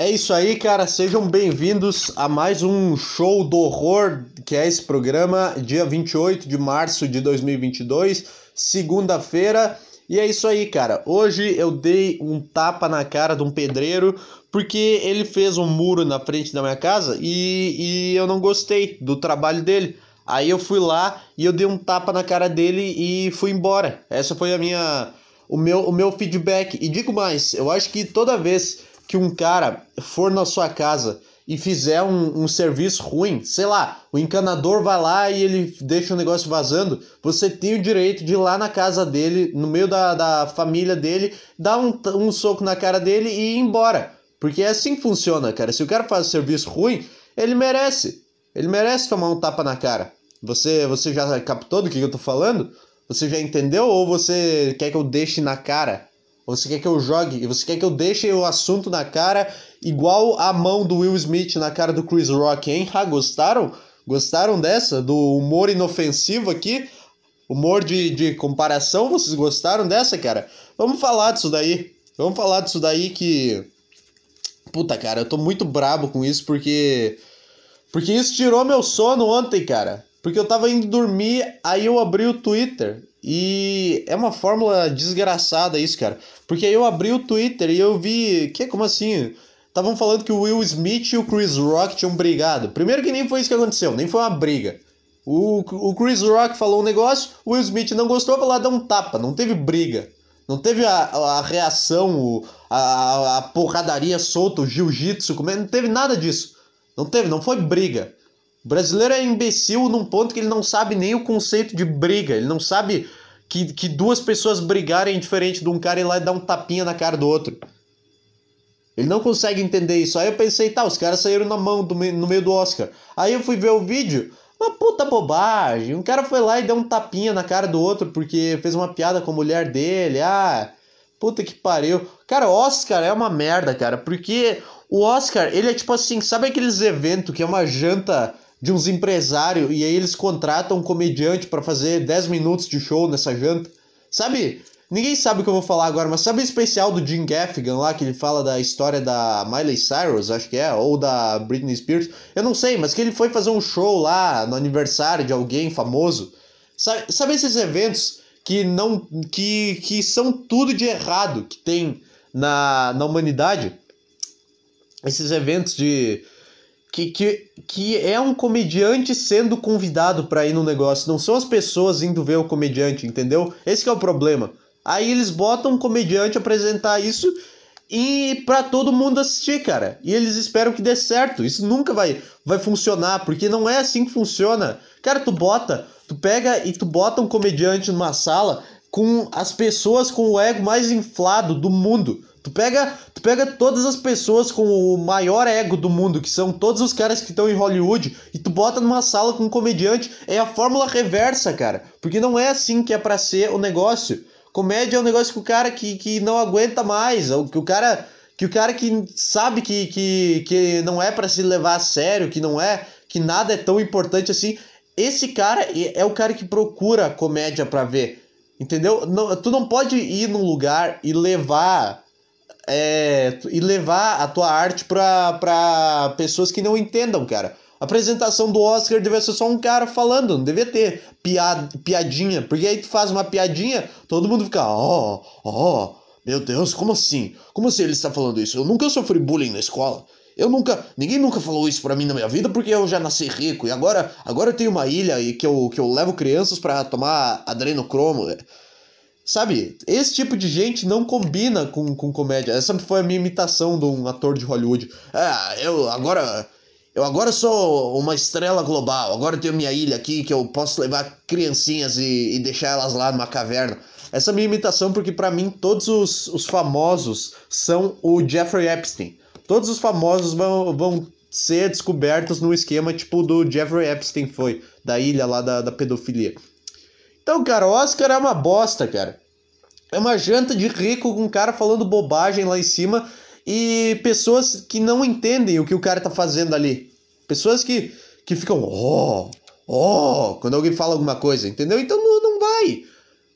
É isso aí, cara. Sejam bem-vindos a mais um show do horror, que é esse programa, dia 28 de março de 2022, segunda-feira. E é isso aí, cara. Hoje eu dei um tapa na cara de um pedreiro porque ele fez um muro na frente da minha casa e, e eu não gostei do trabalho dele. Aí eu fui lá e eu dei um tapa na cara dele e fui embora. Essa foi a minha o meu, o meu feedback. E digo mais, eu acho que toda vez que um cara for na sua casa e fizer um, um, serviço ruim, sei lá, o encanador vai lá e ele deixa o negócio vazando, você tem o direito de ir lá na casa dele, no meio da, da família dele, dar um, um soco na cara dele e ir embora. Porque é assim que funciona, cara. Se o cara faz um serviço ruim, ele merece. Ele merece tomar um tapa na cara. Você, você já captou do que eu tô falando? Você já entendeu ou você quer que eu deixe na cara? Você quer que eu jogue, você quer que eu deixe o assunto na cara, igual a mão do Will Smith na cara do Chris Rock, hein? Ah, gostaram? Gostaram dessa? Do humor inofensivo aqui? Humor de, de comparação? Vocês gostaram dessa, cara? Vamos falar disso daí. Vamos falar disso daí que. Puta, cara, eu tô muito brabo com isso porque. Porque isso tirou meu sono ontem, cara. Porque eu tava indo dormir, aí eu abri o Twitter e é uma fórmula desgraçada isso, cara. Porque aí eu abri o Twitter e eu vi. Que? Como assim? Estavam falando que o Will Smith e o Chris Rock tinham brigado. Primeiro que nem foi isso que aconteceu, nem foi uma briga. O, o Chris Rock falou um negócio, o Will Smith não gostou, falou lá, deu um tapa. Não teve briga. Não teve a, a reação, a, a porradaria solta, o jiu-jitsu, não teve nada disso. Não teve, não foi briga. O brasileiro é imbecil num ponto que ele não sabe nem o conceito de briga. Ele não sabe que, que duas pessoas brigarem diferente de um cara ir lá e dar um tapinha na cara do outro. Ele não consegue entender isso. Aí eu pensei, tá, os caras saíram na mão do, no meio do Oscar. Aí eu fui ver o vídeo, uma puta bobagem. Um cara foi lá e deu um tapinha na cara do outro porque fez uma piada com a mulher dele. Ah, puta que pariu. Cara, Oscar é uma merda, cara, porque o Oscar, ele é tipo assim, sabe aqueles eventos que é uma janta de uns empresários e aí eles contratam um comediante para fazer 10 minutos de show nessa janta. Sabe? Ninguém sabe o que eu vou falar agora, mas sabe o especial do Jim Gaffigan lá, que ele fala da história da Miley Cyrus, acho que é, ou da Britney Spears? Eu não sei, mas que ele foi fazer um show lá no aniversário de alguém famoso. Sabe, sabe esses eventos que não que, que são tudo de errado que tem na, na humanidade? Esses eventos de que, que, que é um comediante sendo convidado para ir no negócio. Não são as pessoas indo ver o comediante, entendeu? Esse é o problema. Aí eles botam um comediante apresentar isso e para todo mundo assistir, cara. E eles esperam que dê certo. Isso nunca vai vai funcionar, porque não é assim que funciona. Cara, tu bota, tu pega e tu bota um comediante numa sala com as pessoas com o ego mais inflado do mundo. Tu pega, tu pega todas as pessoas com o maior ego do mundo, que são todos os caras que estão em Hollywood, e tu bota numa sala com um comediante, é a fórmula reversa, cara. Porque não é assim que é para ser o negócio. Comédia é um negócio que o cara que, que não aguenta mais, ou que o cara que o cara que sabe que, que, que não é para se levar a sério, que não é, que nada é tão importante assim, esse cara é o cara que procura comédia para ver. Entendeu? Não, tu não pode ir num lugar e levar é, e levar a tua arte para pessoas que não entendam, cara. A apresentação do Oscar devia ser só um cara falando, não devia ter piad, piadinha, porque aí tu faz uma piadinha, todo mundo fica, ó, oh, ó, oh, meu Deus, como assim? Como assim ele está falando isso? Eu nunca sofri bullying na escola. Eu nunca, ninguém nunca falou isso para mim na minha vida porque eu já nasci rico e agora, agora eu tenho uma ilha e que eu, que eu levo crianças para tomar adrenocromo. Sabe, esse tipo de gente não combina com, com comédia. Essa foi a minha imitação de um ator de Hollywood. É, eu agora. Eu agora sou uma estrela global. Agora eu tenho minha ilha aqui que eu posso levar criancinhas e, e deixar elas lá numa caverna. Essa é a minha imitação porque para mim todos os, os famosos são o Jeffrey Epstein. Todos os famosos vão, vão ser descobertos no esquema tipo do Jeffrey Epstein foi, da ilha lá da, da pedofilia. Então, cara, o Oscar é uma bosta, cara. É uma janta de rico com um cara falando bobagem lá em cima e pessoas que não entendem o que o cara tá fazendo ali. Pessoas que, que ficam, ó, oh, ó, oh, quando alguém fala alguma coisa, entendeu? Então não, não vai.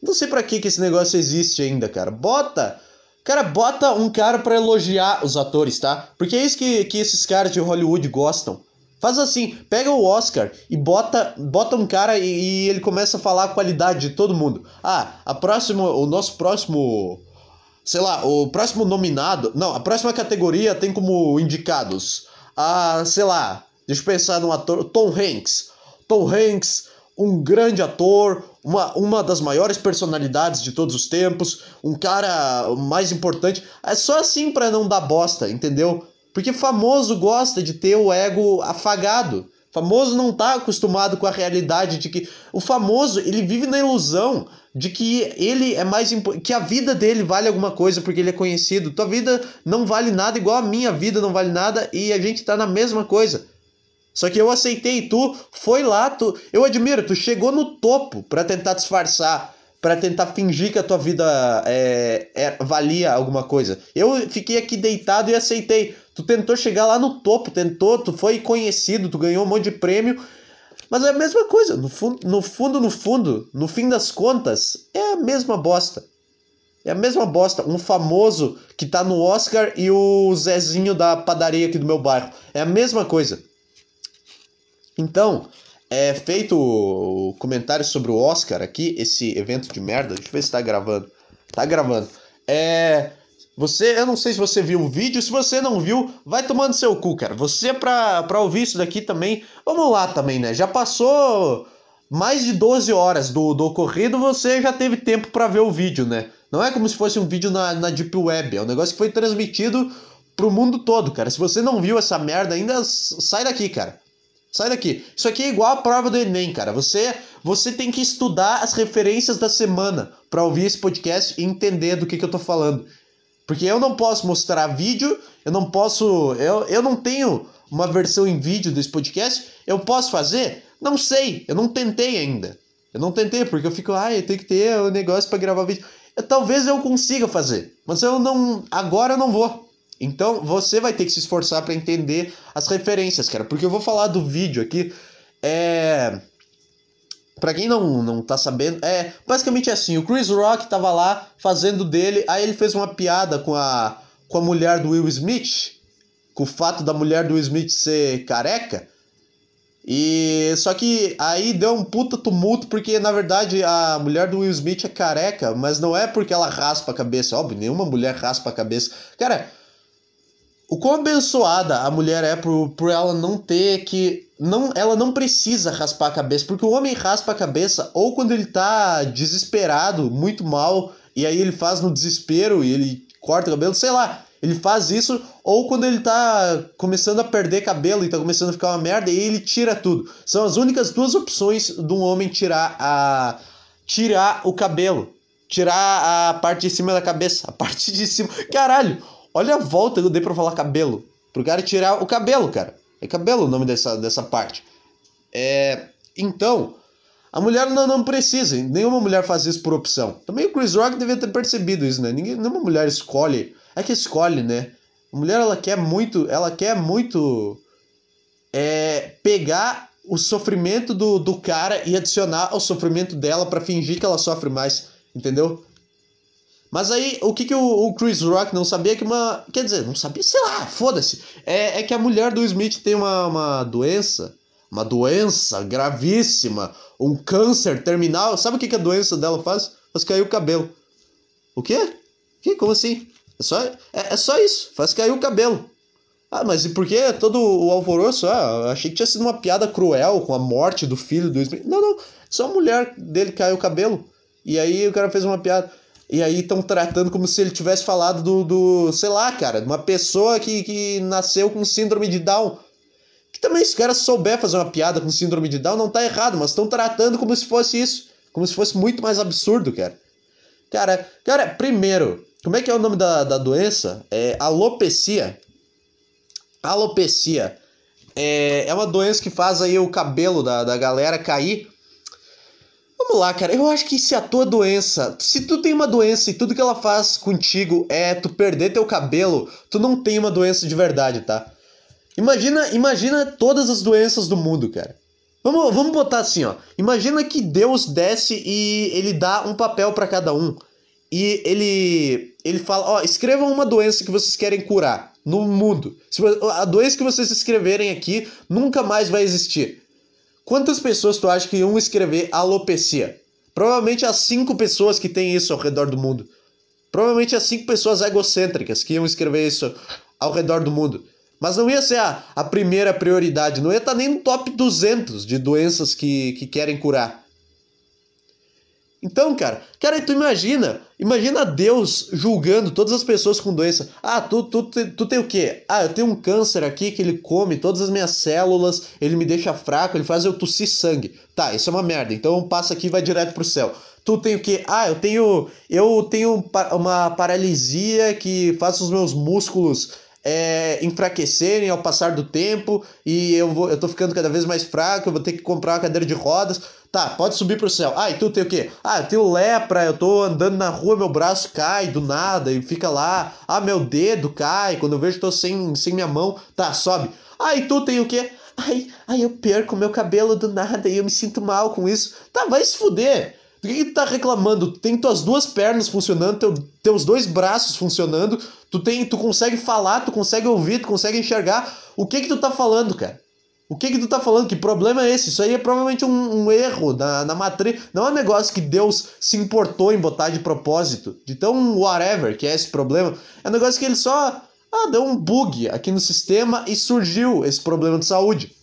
Não sei para que que esse negócio existe ainda, cara. Bota Cara, bota um cara pra elogiar os atores, tá? Porque é isso que, que esses caras de Hollywood gostam. Faz assim, pega o Oscar e bota, bota um cara e, e, ele começa a falar a qualidade de todo mundo. Ah, a próxima, o nosso próximo, sei lá, o próximo nominado, não, a próxima categoria tem como indicados, ah, sei lá, deixa eu pensar num ator, Tom Hanks. Tom Hanks, um grande ator, uma, uma das maiores personalidades de todos os tempos, um cara mais importante. É só assim para não dar bosta, entendeu? Porque famoso gosta de ter o ego afagado. Famoso não tá acostumado com a realidade de que o famoso, ele vive na ilusão de que ele é mais que a vida dele vale alguma coisa porque ele é conhecido. Tua vida não vale nada igual a minha vida não vale nada e a gente tá na mesma coisa. Só que eu aceitei, tu foi lá, tu, eu admiro, tu chegou no topo para tentar disfarçar, para tentar fingir que a tua vida é, é, valia alguma coisa. Eu fiquei aqui deitado e aceitei. Tu tentou chegar lá no topo, tentou, tu foi conhecido, tu ganhou um monte de prêmio, mas é a mesma coisa. No, fu no fundo, no fundo, no fim das contas, é a mesma bosta. É a mesma bosta. Um famoso que tá no Oscar e o Zezinho da padaria aqui do meu bairro. É a mesma coisa. Então, é feito o comentário sobre o Oscar aqui, esse evento de merda. Deixa eu ver se tá gravando. Tá gravando. É. Você, eu não sei se você viu o vídeo, se você não viu, vai tomando seu cu, cara. Você, pra, pra ouvir isso daqui também, vamos lá também, né? Já passou mais de 12 horas do, do ocorrido, você já teve tempo para ver o vídeo, né? Não é como se fosse um vídeo na, na Deep Web, é um negócio que foi transmitido pro mundo todo, cara. Se você não viu essa merda ainda, sai daqui, cara. Sai daqui. Isso aqui é igual a prova do Enem, cara. Você, você tem que estudar as referências da semana para ouvir esse podcast e entender do que, que eu tô falando. Porque eu não posso mostrar vídeo, eu não posso. Eu, eu não tenho uma versão em vídeo desse podcast. Eu posso fazer? Não sei, eu não tentei ainda. Eu não tentei, porque eu fico, ah, eu tenho que ter o um negócio para gravar vídeo. Eu, talvez eu consiga fazer, mas eu não. Agora eu não vou. Então você vai ter que se esforçar para entender as referências, cara. Porque eu vou falar do vídeo aqui. É. Pra quem não, não tá sabendo, é basicamente assim: o Chris Rock tava lá fazendo dele, aí ele fez uma piada com a, com a mulher do Will Smith, com o fato da mulher do Will Smith ser careca. E só que aí deu um puta tumulto porque na verdade a mulher do Will Smith é careca, mas não é porque ela raspa a cabeça, óbvio, nenhuma mulher raspa a cabeça. Cara, o quão abençoada a mulher é por, por ela não ter que. Não, ela não precisa raspar a cabeça, porque o homem raspa a cabeça ou quando ele tá desesperado, muito mal, e aí ele faz no desespero e ele corta o cabelo, sei lá. Ele faz isso, ou quando ele tá começando a perder cabelo e tá começando a ficar uma merda, e ele tira tudo. São as únicas duas opções de um homem tirar a. tirar o cabelo. Tirar a parte de cima da cabeça. A parte de cima. Caralho! Olha a volta que eu dei pra falar cabelo. Pro cara tirar o cabelo, cara. É cabelo o nome dessa, dessa parte. É. Então, a mulher não, não precisa. Nenhuma mulher faz isso por opção. Também o Chris Rock devia ter percebido isso, né? Ninguém, nenhuma mulher escolhe. É que escolhe, né? A mulher, ela quer muito. Ela quer muito. É. Pegar o sofrimento do, do cara e adicionar ao sofrimento dela para fingir que ela sofre mais. Entendeu? Mas aí, o que, que o, o, Chris Rock não sabia que uma. Quer dizer, não sabia, sei lá, foda-se. É, é que a mulher do Smith tem uma, uma doença. Uma doença gravíssima. Um câncer terminal. Sabe o que, que a doença dela faz? Faz cair o cabelo. O quê? Que? Como assim? É só, é, é só isso. Faz cair o cabelo. Ah, mas e por que todo o alvoroço? Ah, achei que tinha sido uma piada cruel com a morte do filho do Smith. Não, não. Só a mulher dele caiu o cabelo. E aí o cara fez uma piada. E aí estão tratando como se ele tivesse falado do, do, sei lá, cara, de uma pessoa que, que nasceu com síndrome de Down. Que também, se o cara souber fazer uma piada com síndrome de Down, não tá errado, mas estão tratando como se fosse isso. Como se fosse muito mais absurdo, cara. Cara, cara, primeiro, como é que é o nome da, da doença? É alopecia. Alopecia. É, é uma doença que faz aí o cabelo da, da galera cair Vamos lá, cara. Eu acho que se a tua doença, se tu tem uma doença e tudo que ela faz contigo é tu perder teu cabelo, tu não tem uma doença de verdade, tá? Imagina, imagina todas as doenças do mundo, cara. Vamos, vamos botar assim, ó. Imagina que Deus desce e ele dá um papel para cada um. E ele ele fala, ó, escrevam uma doença que vocês querem curar no mundo. A doença que vocês escreverem aqui nunca mais vai existir. Quantas pessoas tu acha que iam escrever alopecia? Provavelmente as cinco pessoas que têm isso ao redor do mundo. Provavelmente as cinco pessoas egocêntricas que iam escrever isso ao redor do mundo. Mas não ia ser a, a primeira prioridade, não ia estar nem no top 200 de doenças que, que querem curar. Então, cara, cara, tu imagina, imagina Deus julgando todas as pessoas com doença. Ah, tu, tu, tu, tu tem o quê? Ah, eu tenho um câncer aqui que ele come todas as minhas células, ele me deixa fraco, ele faz eu tossir sangue. Tá, isso é uma merda, então passa aqui e vai direto pro céu. Tu tem o quê? Ah, eu tenho, eu tenho uma paralisia que faz os meus músculos é, enfraquecerem ao passar do tempo e eu, vou, eu tô ficando cada vez mais fraco, eu vou ter que comprar uma cadeira de rodas. Tá, pode subir pro céu. Ah, e tu tem o quê? Ah, eu tenho lepra, eu tô andando na rua, meu braço cai do nada e fica lá. Ah, meu dedo cai, quando eu vejo tô sem, sem minha mão. Tá, sobe. Ah, e tu tem o quê? Ai, ai, eu perco meu cabelo do nada e eu me sinto mal com isso. Tá, vai se fuder. Do que, que tu tá reclamando? Tu tem tuas duas pernas funcionando, teu, teus dois braços funcionando, tu tem, tu consegue falar, tu consegue ouvir, tu consegue enxergar. O que que tu tá falando, cara? O que que tu tá falando? Que problema é esse? Isso aí é provavelmente um, um erro na, na matriz. Não é um negócio que Deus se importou em botar de propósito. De tão whatever que é esse problema. É um negócio que ele só ah, deu um bug aqui no sistema e surgiu esse problema de saúde.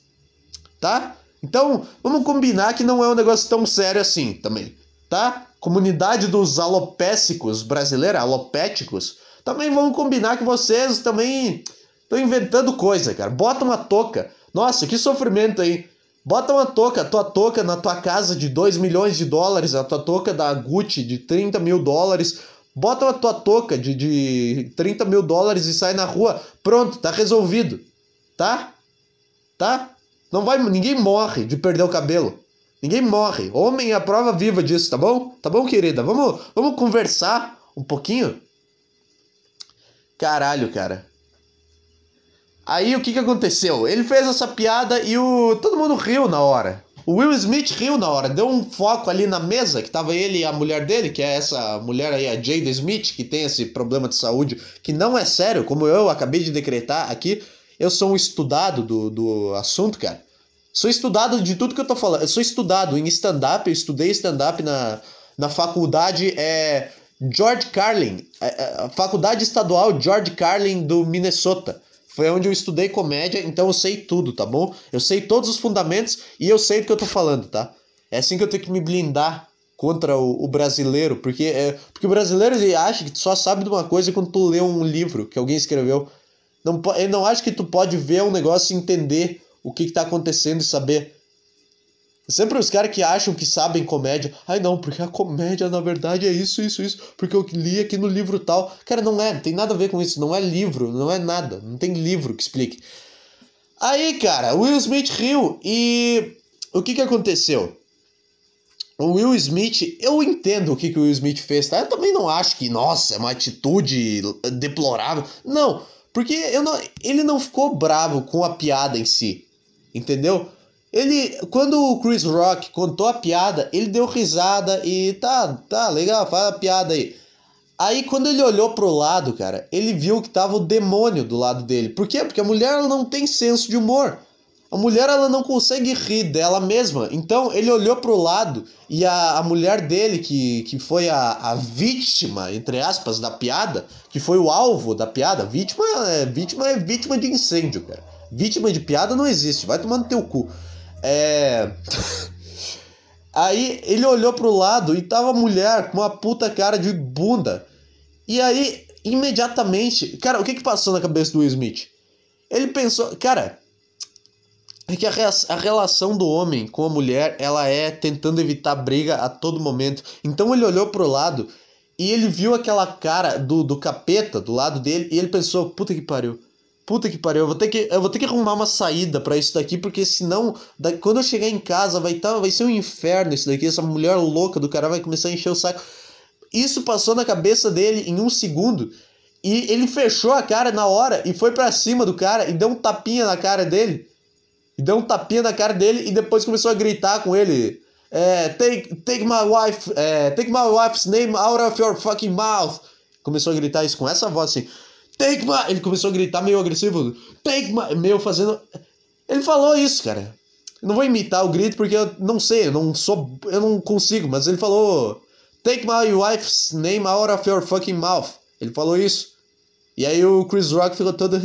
Tá? Então, vamos combinar que não é um negócio tão sério assim também tá? Comunidade dos alopécicos brasileira, alopéticos, também vamos combinar que vocês também estão inventando coisa, cara. Bota uma touca. Nossa, que sofrimento aí. Bota uma touca, tua touca na tua casa de 2 milhões de dólares, a tua touca da Gucci de 30 mil dólares. Bota uma tua touca de, de 30 mil dólares e sai na rua. Pronto, tá resolvido. Tá? Tá? Não vai, ninguém morre de perder o cabelo. Ninguém morre. Homem é a prova viva disso, tá bom? Tá bom, querida? Vamos, vamos conversar um pouquinho? Caralho, cara. Aí o que que aconteceu? Ele fez essa piada e o todo mundo riu na hora. O Will Smith riu na hora, deu um foco ali na mesa, que tava ele e a mulher dele, que é essa mulher aí, a Jada Smith, que tem esse problema de saúde, que não é sério, como eu acabei de decretar aqui. Eu sou um estudado do, do assunto, cara. Sou estudado de tudo que eu tô falando. Eu sou estudado em stand-up, eu estudei stand-up na, na faculdade é, George Carlin, é, é, a faculdade estadual George Carlin do Minnesota. Foi onde eu estudei comédia, então eu sei tudo, tá bom? Eu sei todos os fundamentos e eu sei do que eu tô falando, tá? É assim que eu tenho que me blindar contra o, o brasileiro, porque, é, porque o brasileiro ele acha que tu só sabe de uma coisa quando tu lê um livro que alguém escreveu. Não, ele não acha que tu pode ver um negócio e entender o que, está acontecendo e saber. Sempre os caras que acham que sabem comédia. Ai não, porque a comédia na verdade é isso, isso, isso. Porque eu li aqui no livro tal. Cara, não é, não tem nada a ver com isso. Não é livro, não é nada. Não tem livro que explique. Aí, cara, Will Smith riu e. O que que aconteceu? O Will Smith, eu entendo o que, que o Will Smith fez, tá? Eu também não acho que, nossa, é uma atitude deplorável. Não, porque eu não, ele não ficou bravo com a piada em si. Entendeu? Ele, quando o Chris Rock contou a piada, ele deu risada e tá, tá, legal, faz a piada aí. Aí quando ele olhou pro lado, cara, ele viu que tava o demônio do lado dele. Por quê? Porque a mulher ela não tem senso de humor. A mulher ela não consegue rir dela mesma. Então ele olhou pro lado e a, a mulher dele, que, que foi a, a vítima, entre aspas, da piada, que foi o alvo da piada, vítima é vítima é vítima de incêndio, cara. Vítima de piada não existe, vai tomar no teu cu. É. aí ele olhou pro lado e tava a mulher com uma puta cara de bunda. E aí, imediatamente. Cara, o que que passou na cabeça do Will Smith? Ele pensou. Cara. É que a, a relação do homem com a mulher, ela é tentando evitar briga a todo momento. Então ele olhou pro lado e ele viu aquela cara do, do capeta do lado dele e ele pensou, puta que pariu puta que pariu, eu vou ter que, eu vou ter que arrumar uma saída para isso daqui, porque senão, da, quando eu chegar em casa, vai, tá, vai ser um inferno isso daqui, essa mulher louca do cara vai começar a encher o saco. Isso passou na cabeça dele em um segundo, e ele fechou a cara na hora e foi para cima do cara e deu um tapinha na cara dele. E deu um tapinha na cara dele e depois começou a gritar com ele. É, take, take my wife, é, take my wife's name out of your fucking mouth. Começou a gritar isso com essa voz assim. Take my. Ele começou a gritar meio agressivo. Take my. Meio fazendo. Ele falou isso, cara. Eu não vou imitar o grito porque eu não sei, eu não sou. Eu não consigo, mas ele falou. Take my wife's name out of your fucking mouth. Ele falou isso. E aí o Chris Rock ficou todo.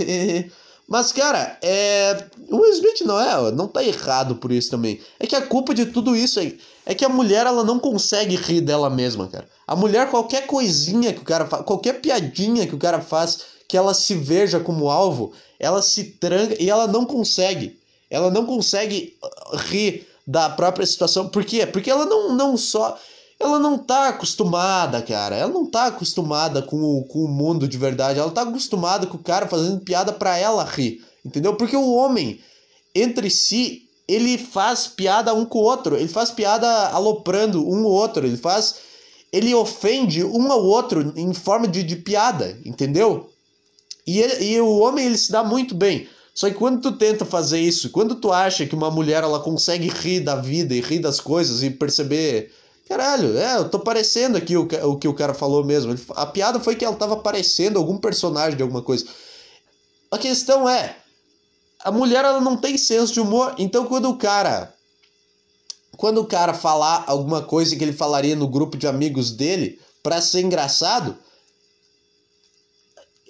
Mas, cara, é. O Will Smith não é. Não tá errado por isso também. É que a culpa de tudo isso é, é que a mulher ela não consegue rir dela mesma, cara. A mulher, qualquer coisinha que o cara faz, qualquer piadinha que o cara faz, que ela se veja como alvo, ela se tranca e ela não consegue. Ela não consegue uh, rir da própria situação. Por quê? Porque ela não, não só ela não tá acostumada, cara. Ela não tá acostumada com o, com o mundo de verdade. Ela tá acostumada com o cara fazendo piada pra ela rir. Entendeu? Porque o homem, entre si, ele faz piada um com o outro. Ele faz piada aloprando um ou outro. Ele faz. Ele ofende um ao outro em forma de, de piada, entendeu? E, ele, e o homem ele se dá muito bem. Só que quando tu tenta fazer isso, quando tu acha que uma mulher ela consegue rir da vida e rir das coisas e perceber Caralho, é, eu tô parecendo aqui o, o que o cara falou mesmo. A piada foi que ela tava parecendo algum personagem de alguma coisa. A questão é, a mulher ela não tem senso de humor, então quando o cara quando o cara falar alguma coisa que ele falaria no grupo de amigos dele para ser engraçado,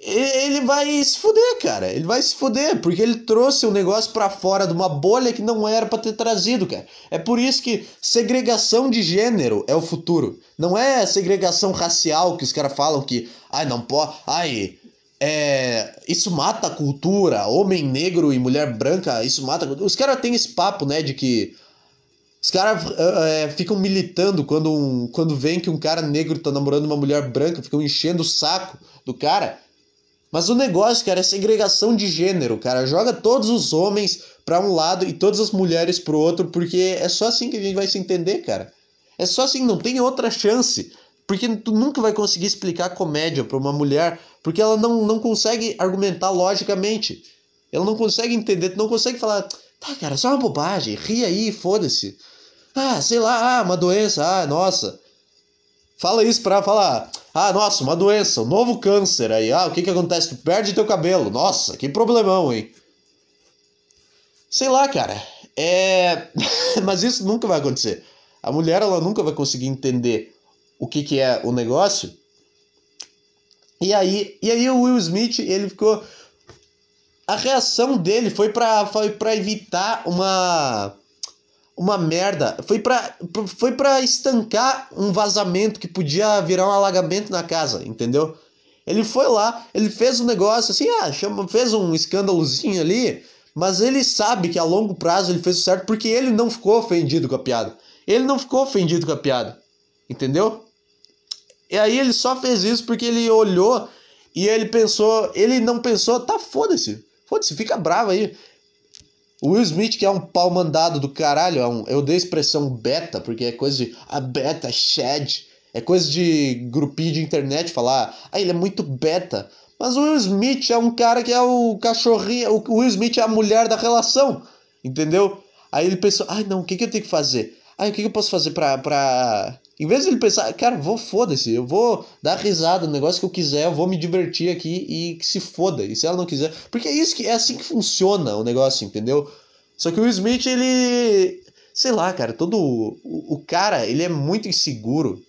ele vai se fuder, cara. Ele vai se fuder, porque ele trouxe um negócio para fora de uma bolha que não era para ter trazido, cara. É por isso que segregação de gênero é o futuro. Não é segregação racial que os caras falam que, ai, não pode, ai, é, isso mata a cultura, homem negro e mulher branca, isso mata. Os caras têm esse papo, né, de que os caras é, ficam militando quando, um, quando vem que um cara negro tá namorando uma mulher branca, ficam enchendo o saco do cara. Mas o negócio, cara, é segregação de gênero, cara. Joga todos os homens para um lado e todas as mulheres pro outro, porque é só assim que a gente vai se entender, cara. É só assim, não tem outra chance. Porque tu nunca vai conseguir explicar comédia para uma mulher, porque ela não, não consegue argumentar logicamente. Ela não consegue entender, tu não consegue falar, tá, cara, só uma bobagem, ri aí, foda-se. Ah, sei lá, ah, uma doença, ah, nossa. Fala isso pra falar, ah, nossa, uma doença, um novo câncer aí. Ah, o que que acontece? Tu perde teu cabelo. Nossa, que problemão, hein? Sei lá, cara. É. Mas isso nunca vai acontecer. A mulher, ela nunca vai conseguir entender o que que é o negócio. E aí, e aí o Will Smith, ele ficou. A reação dele foi pra, foi pra evitar uma uma merda. Foi pra, foi pra estancar um vazamento que podia virar um alagamento na casa, entendeu? Ele foi lá, ele fez um negócio assim, ah, chama, fez um escândalozinho ali, mas ele sabe que a longo prazo ele fez o certo porque ele não ficou ofendido com a piada. Ele não ficou ofendido com a piada, entendeu? E aí ele só fez isso porque ele olhou e ele pensou, ele não pensou, tá foda-se, foda-se, fica bravo aí. O Will Smith, que é um pau mandado do caralho, é um, eu dei a expressão beta, porque é coisa de. A beta, Shed. É coisa de grupinho de internet falar. Ah, ele é muito beta. Mas o Will Smith é um cara que é o cachorrinho. O Will Smith é a mulher da relação. Entendeu? Aí ele pensou: ai não, o que, que eu tenho que fazer? Ai, o que, que eu posso fazer pra, pra em vez de ele pensar, cara, vou foda-se, eu vou dar risada no negócio que eu quiser, eu vou me divertir aqui e que se foda. E se ela não quiser. Porque é isso que é assim que funciona o negócio, entendeu? Só que o Smith, ele. Sei lá, cara, todo. O, o cara, ele é muito inseguro.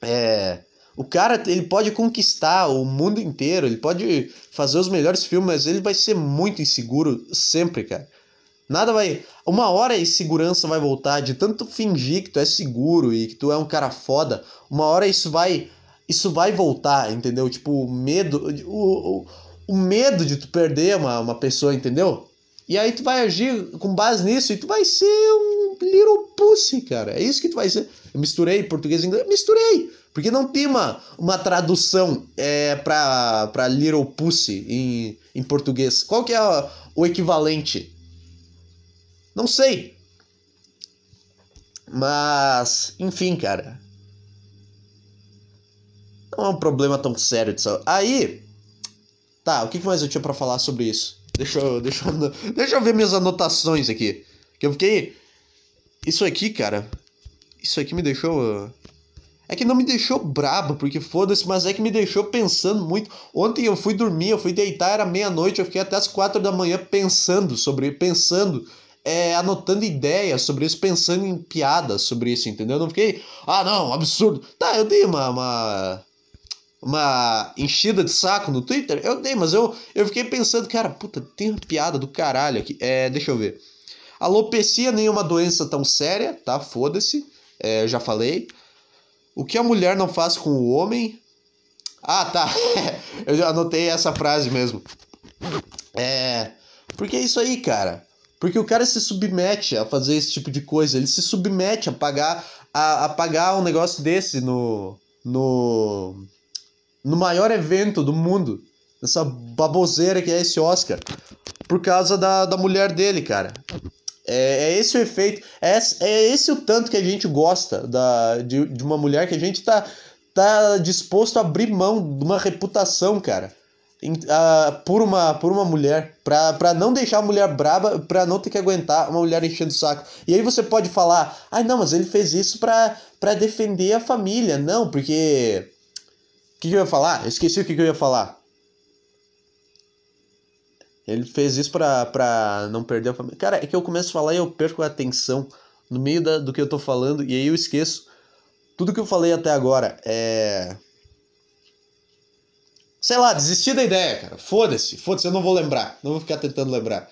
É. O cara, ele pode conquistar o mundo inteiro, ele pode fazer os melhores filmes, mas ele vai ser muito inseguro sempre, cara. Nada vai. Uma hora a insegurança vai voltar de tanto fingir que tu é seguro e que tu é um cara foda. Uma hora isso vai. Isso vai voltar, entendeu? Tipo, o medo. O, o, o medo de tu perder uma, uma pessoa, entendeu? E aí tu vai agir com base nisso e tu vai ser um little pussy, cara. É isso que tu vai ser. Eu misturei português e inglês. Misturei! Porque não tem uma, uma tradução é, pra, pra little pussy em, em português. Qual que é o equivalente? Não sei. Mas, enfim, cara. Não é um problema tão sério de saúde. Aí. Tá, o que mais eu tinha para falar sobre isso? Deixa eu, deixa, eu, deixa eu ver minhas anotações aqui. Que eu fiquei. Isso aqui, cara. Isso aqui me deixou. É que não me deixou brabo, porque foda-se, mas é que me deixou pensando muito. Ontem eu fui dormir, eu fui deitar, era meia-noite, eu fiquei até as quatro da manhã pensando sobre. Pensando é, anotando ideias sobre isso, pensando em piadas sobre isso, entendeu? Eu não fiquei, ah, não, absurdo. Tá, eu dei uma, uma, uma enchida de saco no Twitter, eu dei, mas eu, eu fiquei pensando, cara, puta, tem uma piada do caralho aqui. É, deixa eu ver. Alopecia nem uma doença tão séria, tá? Foda-se, é, já falei. O que a mulher não faz com o homem. Ah, tá. eu já anotei essa frase mesmo. É. Porque é isso aí, cara. Porque o cara se submete a fazer esse tipo de coisa, ele se submete a pagar a, a pagar um negócio desse no, no no maior evento do mundo, essa baboseira que é esse Oscar, por causa da, da mulher dele, cara. É, é esse o efeito, é, é esse o tanto que a gente gosta da, de, de uma mulher que a gente tá, tá disposto a abrir mão de uma reputação, cara uh, por, uma, por uma mulher, pra, pra não deixar a mulher braba, pra não ter que aguentar uma mulher enchendo o saco. E aí você pode falar, ai ah, não, mas ele fez isso pra, pra defender a família. Não, porque. O que, que eu ia falar? Esqueci o que, que eu ia falar. Ele fez isso pra, pra não perder a família. Cara, é que eu começo a falar e eu perco a atenção no meio da, do que eu tô falando e aí eu esqueço tudo que eu falei até agora. É. Sei lá, desistir da ideia, cara. Foda-se, foda-se, eu não vou lembrar. Não vou ficar tentando lembrar.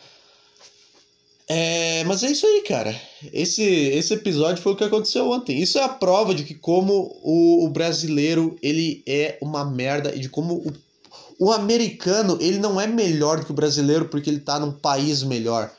É, mas é isso aí, cara. Esse, esse episódio foi o que aconteceu ontem. Isso é a prova de que como o, o brasileiro ele é uma merda e de como o, o americano ele não é melhor do que o brasileiro porque ele tá num país melhor.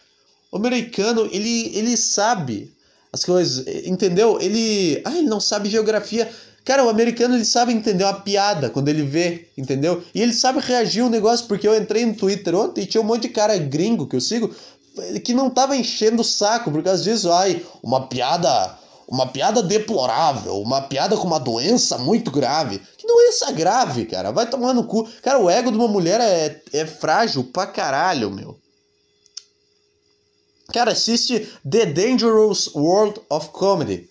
O americano ele, ele sabe as coisas, entendeu? Ele, ah, ele não sabe geografia. Cara, o americano ele sabe entender uma piada quando ele vê, entendeu? E ele sabe reagir ao negócio, porque eu entrei no Twitter ontem e tinha um monte de cara gringo que eu sigo que não tava enchendo o saco por causa disso. Ai, uma piada. Uma piada deplorável, uma piada com uma doença muito grave. Que doença grave, cara? Vai tomar no cu. Cara, o ego de uma mulher é, é frágil pra caralho, meu. Cara, assiste The Dangerous World of Comedy.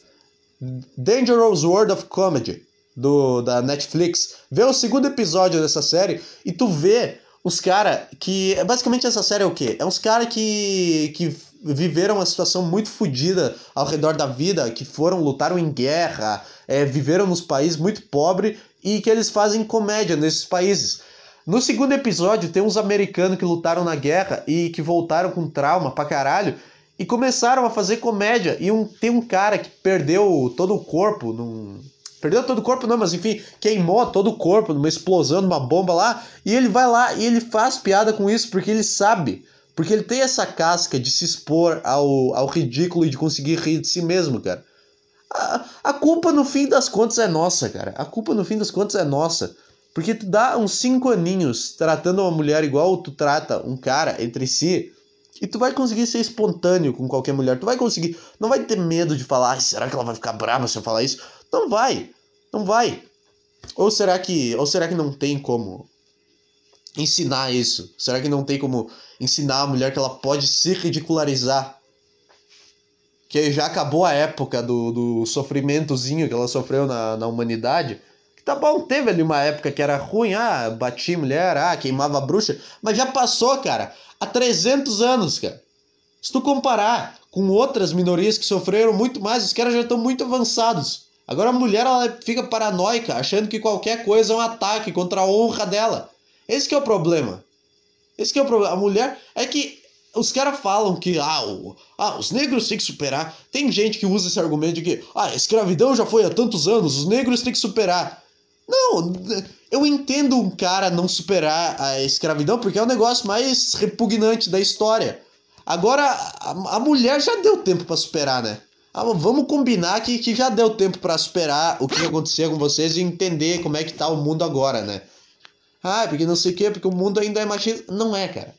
Dangerous World of Comedy do da Netflix. Vê o segundo episódio dessa série e tu vê os caras que. Basicamente, essa série é o quê? É uns caras que, que viveram uma situação muito fodida ao redor da vida, que foram, lutaram em guerra, é, viveram nos países muito pobres e que eles fazem comédia nesses países. No segundo episódio, tem uns americanos que lutaram na guerra e que voltaram com trauma pra caralho e começaram a fazer comédia. E um, tem um cara que perdeu todo o corpo num. Perdeu todo o corpo, não, mas enfim, queimou todo o corpo numa explosão, numa bomba lá. E ele vai lá e ele faz piada com isso, porque ele sabe. Porque ele tem essa casca de se expor ao, ao ridículo e de conseguir rir de si mesmo, cara. A, a culpa no fim das contas é nossa, cara. A culpa no fim das contas é nossa. Porque tu dá uns cinco aninhos tratando uma mulher igual tu trata um cara entre si e tu vai conseguir ser espontâneo com qualquer mulher. Tu vai conseguir. Não vai ter medo de falar, será que ela vai ficar brava se eu falar isso? Não vai. Não vai. Ou será que. Ou será que não tem como ensinar isso? Será que não tem como ensinar a mulher que ela pode se ridicularizar? Que já acabou a época do, do sofrimentozinho que ela sofreu na, na humanidade. Tá bom, teve ali uma época que era ruim, ah, bati mulher, ah, queimava bruxa, mas já passou, cara há 300 anos, cara. Se tu comparar com outras minorias que sofreram muito mais, os caras já estão muito avançados. Agora a mulher ela fica paranoica, achando que qualquer coisa é um ataque contra a honra dela. Esse é o problema. Esse é o problema. A mulher é que os caras falam que ah, o, ah, os negros têm que superar. Tem gente que usa esse argumento de que ah, a escravidão já foi há tantos anos, os negros têm que superar. Não, eu entendo um cara não superar a escravidão porque é o negócio mais repugnante da história. Agora, a, a mulher já deu tempo para superar, né? Ah, vamos combinar que, que já deu tempo para superar o que aconteceu com vocês e entender como é que tá o mundo agora, né? Ah, porque não sei o quê, porque o mundo ainda é machista. Não é, cara.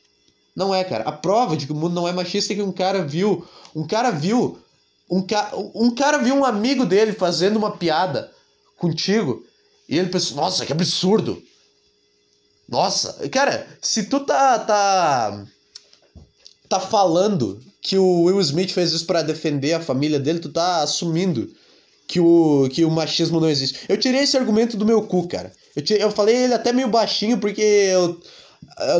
Não é, cara. A prova de que o mundo não é machista é que um cara viu. Um cara viu. Um, ca, um cara viu um amigo dele fazendo uma piada contigo e ele pensou, nossa, que absurdo. Nossa, cara, se tu tá tá tá falando que o Will Smith fez isso para defender a família dele, tu tá assumindo que o, que o machismo não existe. Eu tirei esse argumento do meu cu, cara. Eu, tirei, eu falei ele até meio baixinho, porque eu,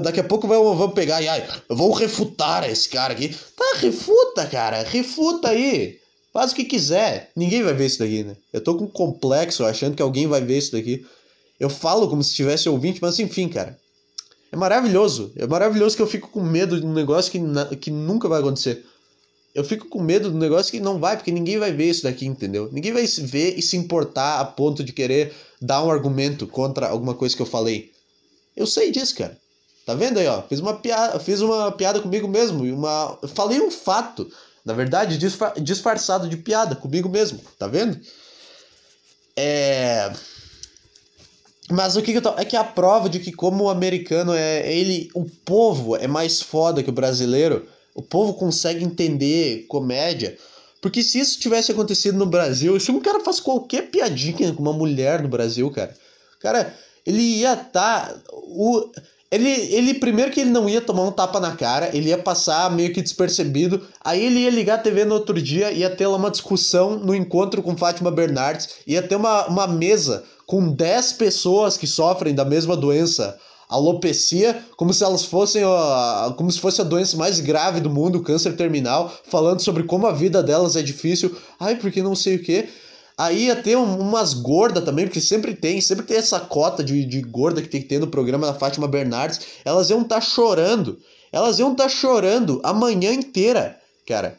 daqui a pouco vamos, vamos pegar e ai, eu vou refutar esse cara aqui. Tá, refuta, cara. Refuta aí. Faz o que quiser. Ninguém vai ver isso daqui, né? Eu tô com um complexo achando que alguém vai ver isso daqui. Eu falo como se tivesse ouvinte, mas enfim, cara. É maravilhoso. É maravilhoso que eu fico com medo de um negócio que, que nunca vai acontecer. Eu fico com medo do negócio que não vai, porque ninguém vai ver isso daqui, entendeu? Ninguém vai ver e se importar a ponto de querer dar um argumento contra alguma coisa que eu falei. Eu sei disso, cara. Tá vendo aí, ó? Fiz uma piada, fiz uma piada comigo mesmo. Uma... Falei um fato. Na verdade, disfarçado de piada comigo mesmo. Tá vendo? É. Mas o que, que eu tô. É que a prova de que, como o americano é. Ele. O povo é mais foda que o brasileiro o povo consegue entender comédia. Porque se isso tivesse acontecido no Brasil, se um cara faz qualquer piadinha com uma mulher no Brasil, cara, cara, ele ia estar. Tá, o, ele, ele, primeiro que ele não ia tomar um tapa na cara, ele ia passar meio que despercebido, aí ele ia ligar a TV no outro dia, ia ter lá uma discussão no encontro com Fátima Bernardes, ia ter uma, uma mesa com 10 pessoas que sofrem da mesma doença alopecia, como se elas fossem, ó, como se fosse a doença mais grave do mundo, o câncer terminal, falando sobre como a vida delas é difícil. Ai, porque não sei o que. Aí ia ter umas gordas também, porque sempre tem, sempre tem essa cota de, de gorda que tem que ter no programa da Fátima Bernardes. Elas iam estar tá chorando. Elas iam estar tá chorando a manhã inteira, cara.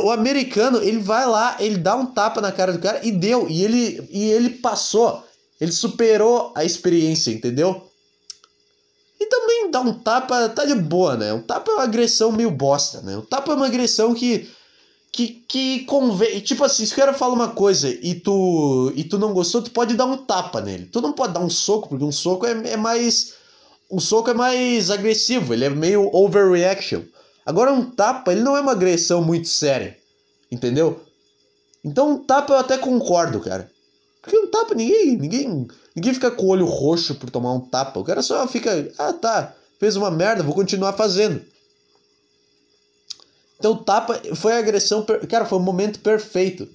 O americano, ele vai lá, ele dá um tapa na cara do cara e deu. E ele, e ele passou. Ele superou a experiência, entendeu? E também dar um tapa tá de boa, né? Um tapa é uma agressão meio bosta, né? Um tapa é uma agressão que. Que, que convém. Tipo assim, se o cara fala uma coisa e tu, e tu não gostou, tu pode dar um tapa nele. Tu não pode dar um soco, porque um soco é, é mais. Um soco é mais agressivo, ele é meio overreaction. Agora, um tapa, ele não é uma agressão muito séria. Entendeu? Então, um tapa eu até concordo, cara. Porque um tapa, ninguém, ninguém, ninguém fica com o olho roxo por tomar um tapa. O cara só fica, ah tá, fez uma merda, vou continuar fazendo. Então o tapa foi a agressão, cara, foi o momento perfeito.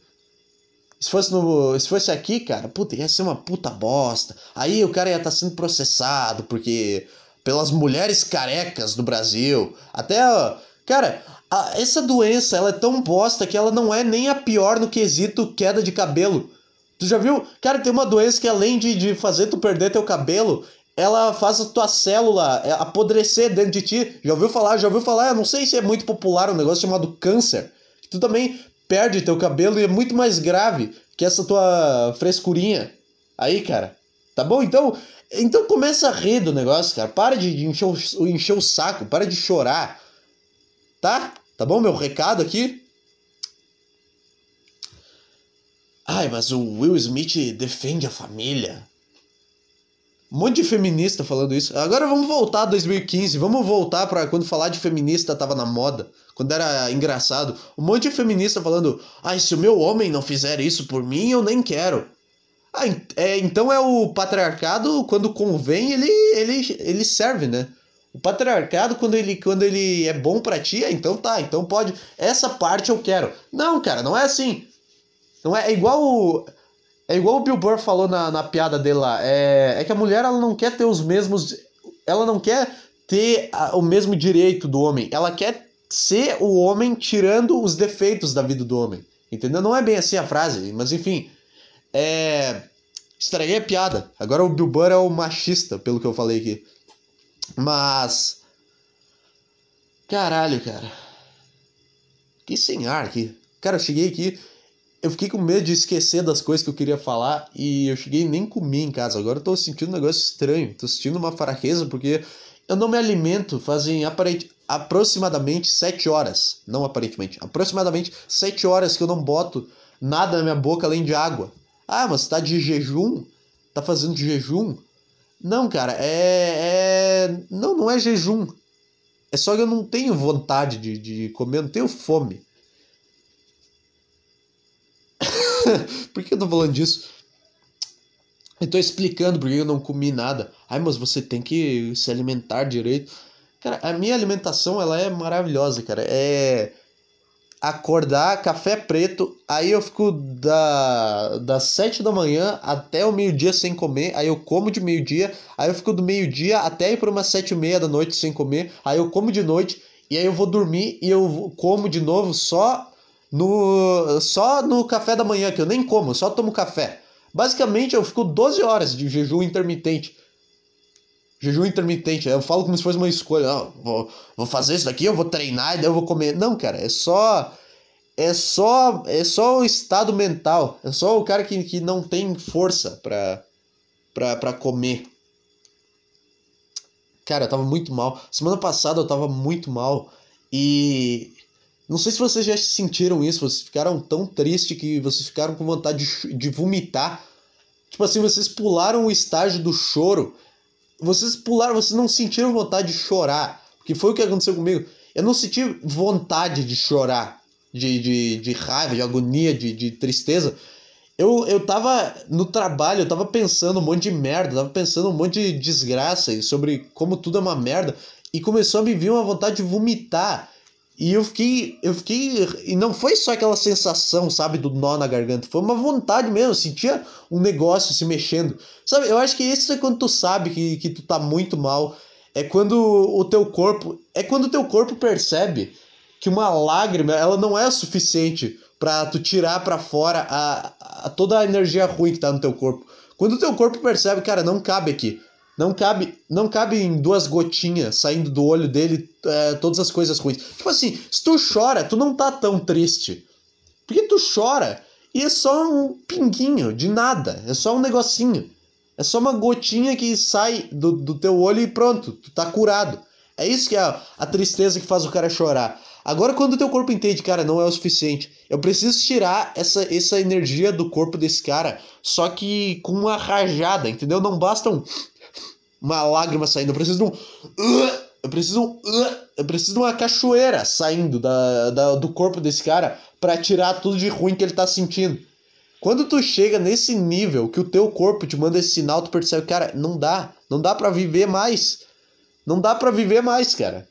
Se fosse, no, se fosse aqui, cara, puta, ia ser uma puta bosta. Aí o cara ia estar tá sendo processado porque pelas mulheres carecas do Brasil. Até, cara, a, essa doença, ela é tão bosta que ela não é nem a pior no quesito queda de cabelo. Tu já viu? Cara, tem uma doença que além de, de fazer tu perder teu cabelo, ela faz a tua célula é, apodrecer dentro de ti. Já ouviu falar? Já ouviu falar? Eu não sei se é muito popular um negócio chamado câncer. Tu também perde teu cabelo e é muito mais grave que essa tua frescurinha. Aí, cara. Tá bom? Então, então começa a rir do negócio, cara. Para de encher o, encher o saco, para de chorar. Tá? Tá bom meu recado aqui? Ai, mas o Will Smith defende a família. Um monte de feminista falando isso. Agora vamos voltar a 2015. Vamos voltar para quando falar de feminista tava na moda. Quando era engraçado. Um monte de feminista falando: Ai, se o meu homem não fizer isso por mim, eu nem quero. Ah, é, então é o patriarcado, quando convém, ele, ele, ele serve, né? O patriarcado, quando ele, quando ele é bom para ti, é, então tá, então pode. Essa parte eu quero. Não, cara, não é assim. Não é, é igual é igual o Bill Burr falou na, na piada dele lá. É, é que a mulher ela não quer ter os mesmos. Ela não quer ter a, o mesmo direito do homem. Ela quer ser o homem tirando os defeitos da vida do homem. Entendeu? Não é bem assim a frase, mas enfim. É. Estraguei a piada. Agora o Bill Burr é o machista, pelo que eu falei aqui. Mas. Caralho, cara. Que sem ar aqui. Cara, eu cheguei aqui eu fiquei com medo de esquecer das coisas que eu queria falar e eu cheguei nem comi em casa. Agora eu tô sentindo um negócio estranho, tô sentindo uma fraqueza porque eu não me alimento fazem aparente, aproximadamente 7 horas. Não aparentemente, aproximadamente 7 horas que eu não boto nada na minha boca além de água. Ah, mas tá de jejum? Tá fazendo de jejum? Não, cara, é. é... Não, não é jejum. É só que eu não tenho vontade de, de comer, eu não tenho fome. por que eu tô falando disso? Eu tô explicando por que eu não comi nada. Ai, mas você tem que se alimentar direito. Cara, a minha alimentação, ela é maravilhosa, cara. É... acordar, café preto, aí eu fico da, das 7 da manhã até o meio-dia sem comer, aí eu como de meio-dia, aí eu fico do meio-dia até ir para umas 7 e meia da noite sem comer, aí eu como de noite, e aí eu vou dormir e eu como de novo só no, só no café da manhã, que eu nem como, só tomo café. Basicamente eu fico 12 horas de jejum intermitente. Jejum intermitente, eu falo como se fosse uma escolha. Não, vou, vou fazer isso daqui, eu vou treinar e daí eu vou comer. Não, cara, é só. É só. É só o estado mental. É só o cara que, que não tem força pra, pra, pra comer. Cara, eu tava muito mal. Semana passada eu tava muito mal. E. Não sei se vocês já sentiram isso, vocês ficaram tão tristes que vocês ficaram com vontade de, de vomitar. Tipo assim, vocês pularam o estágio do choro vocês pularam, vocês não sentiram vontade de chorar. Que foi o que aconteceu comigo. Eu não senti vontade de chorar, de, de, de raiva, de agonia, de, de tristeza. Eu, eu tava no trabalho, eu tava pensando um monte de merda, tava pensando um monte de desgraça sobre como tudo é uma merda. E começou a me vir uma vontade de vomitar. E eu fiquei, eu fiquei, e não foi só aquela sensação, sabe, do nó na garganta, foi uma vontade mesmo, eu sentia um negócio se mexendo. Sabe, eu acho que isso é quando tu sabe que, que tu tá muito mal, é quando o teu corpo, é quando o teu corpo percebe que uma lágrima, ela não é suficiente para tu tirar para fora a, a, toda a energia ruim que tá no teu corpo. Quando o teu corpo percebe, cara, não cabe aqui. Não cabe, não cabe em duas gotinhas saindo do olho dele é, todas as coisas ruins. Tipo assim, se tu chora, tu não tá tão triste. Porque tu chora e é só um pinguinho de nada. É só um negocinho. É só uma gotinha que sai do, do teu olho e pronto, tu tá curado. É isso que é a, a tristeza que faz o cara chorar. Agora, quando o teu corpo entende, cara, não é o suficiente, eu preciso tirar essa, essa energia do corpo desse cara, só que com uma rajada, entendeu? Não basta um uma lágrima saindo. Eu preciso de um. Eu preciso. Eu preciso de uma cachoeira saindo da, da, do corpo desse cara para tirar tudo de ruim que ele tá sentindo. Quando tu chega nesse nível que o teu corpo te manda esse sinal, tu percebe, cara, não dá. Não dá para viver mais. Não dá para viver mais, cara.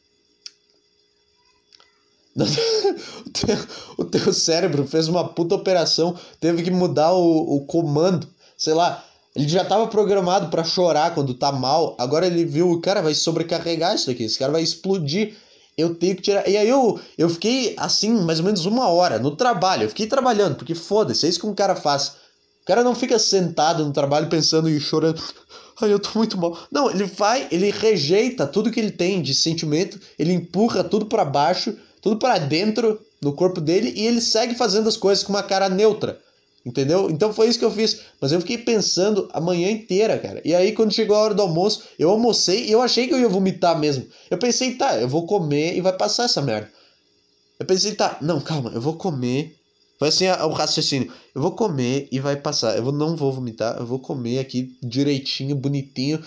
o, teu, o teu cérebro fez uma puta operação, teve que mudar o, o comando. Sei lá, ele já estava programado para chorar quando tá mal. Agora ele viu, o cara vai sobrecarregar isso aqui, esse cara vai explodir. Eu tenho que tirar. E aí eu, eu fiquei assim, mais ou menos uma hora no trabalho. Eu fiquei trabalhando, porque foda-se, é isso que um cara faz. O cara não fica sentado no trabalho pensando e chorando. Ai, eu tô muito mal. Não, ele vai, ele rejeita tudo que ele tem de sentimento, ele empurra tudo para baixo, tudo para dentro no corpo dele e ele segue fazendo as coisas com uma cara neutra. Entendeu? Então foi isso que eu fiz. Mas eu fiquei pensando a manhã inteira, cara. E aí, quando chegou a hora do almoço, eu almocei e eu achei que eu ia vomitar mesmo. Eu pensei, tá, eu vou comer e vai passar essa merda. Eu pensei, tá, não, calma, eu vou comer. Foi assim o raciocínio. Eu vou comer e vai passar. Eu não vou vomitar, eu vou comer aqui direitinho, bonitinho.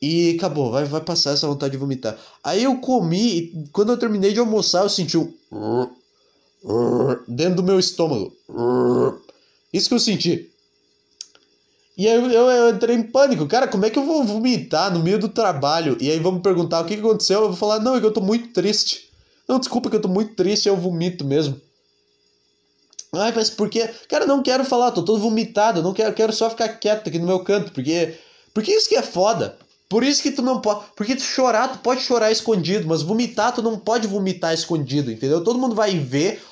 E acabou, vai, vai passar essa vontade de vomitar. Aí eu comi e quando eu terminei de almoçar, eu senti um. Dentro do meu estômago. Isso que eu senti. E aí eu, eu, entrei em pânico. Cara, como é que eu vou vomitar no meio do trabalho? E aí vão me perguntar o que, que aconteceu. Eu vou falar, não, é que eu tô muito triste. Não, desculpa que eu tô muito triste, eu vomito mesmo. Ai, mas por quê? Cara, não quero falar, tô todo vomitado. Não quero, quero só ficar quieto aqui no meu canto. Porque. Porque isso que é foda. Por isso que tu não pode. Porque tu chorar, tu pode chorar escondido, mas vomitar, tu não pode vomitar escondido, entendeu? Todo mundo vai ver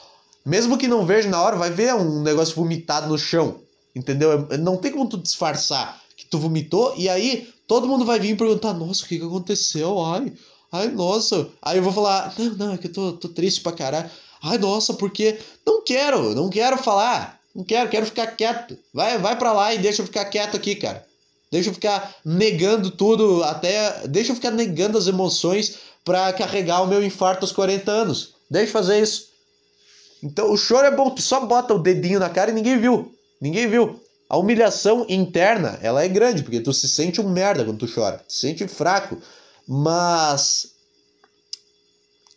mesmo que não veja na hora, vai ver um negócio vomitado no chão. Entendeu? Não tem como tu disfarçar que tu vomitou e aí todo mundo vai vir perguntar: Nossa, o que, que aconteceu? Ai, ai, nossa. Aí eu vou falar: Não, não, é que eu tô, tô triste pra caralho. Ai, nossa, porque não quero, não quero falar. Não quero, quero ficar quieto. Vai, vai pra lá e deixa eu ficar quieto aqui, cara. Deixa eu ficar negando tudo até. Deixa eu ficar negando as emoções para carregar o meu infarto aos 40 anos. Deixa eu fazer isso. Então o choro é bom, tu só bota o dedinho na cara e ninguém viu. Ninguém viu. A humilhação interna, ela é grande, porque tu se sente um merda quando tu chora. Tu se sente fraco. Mas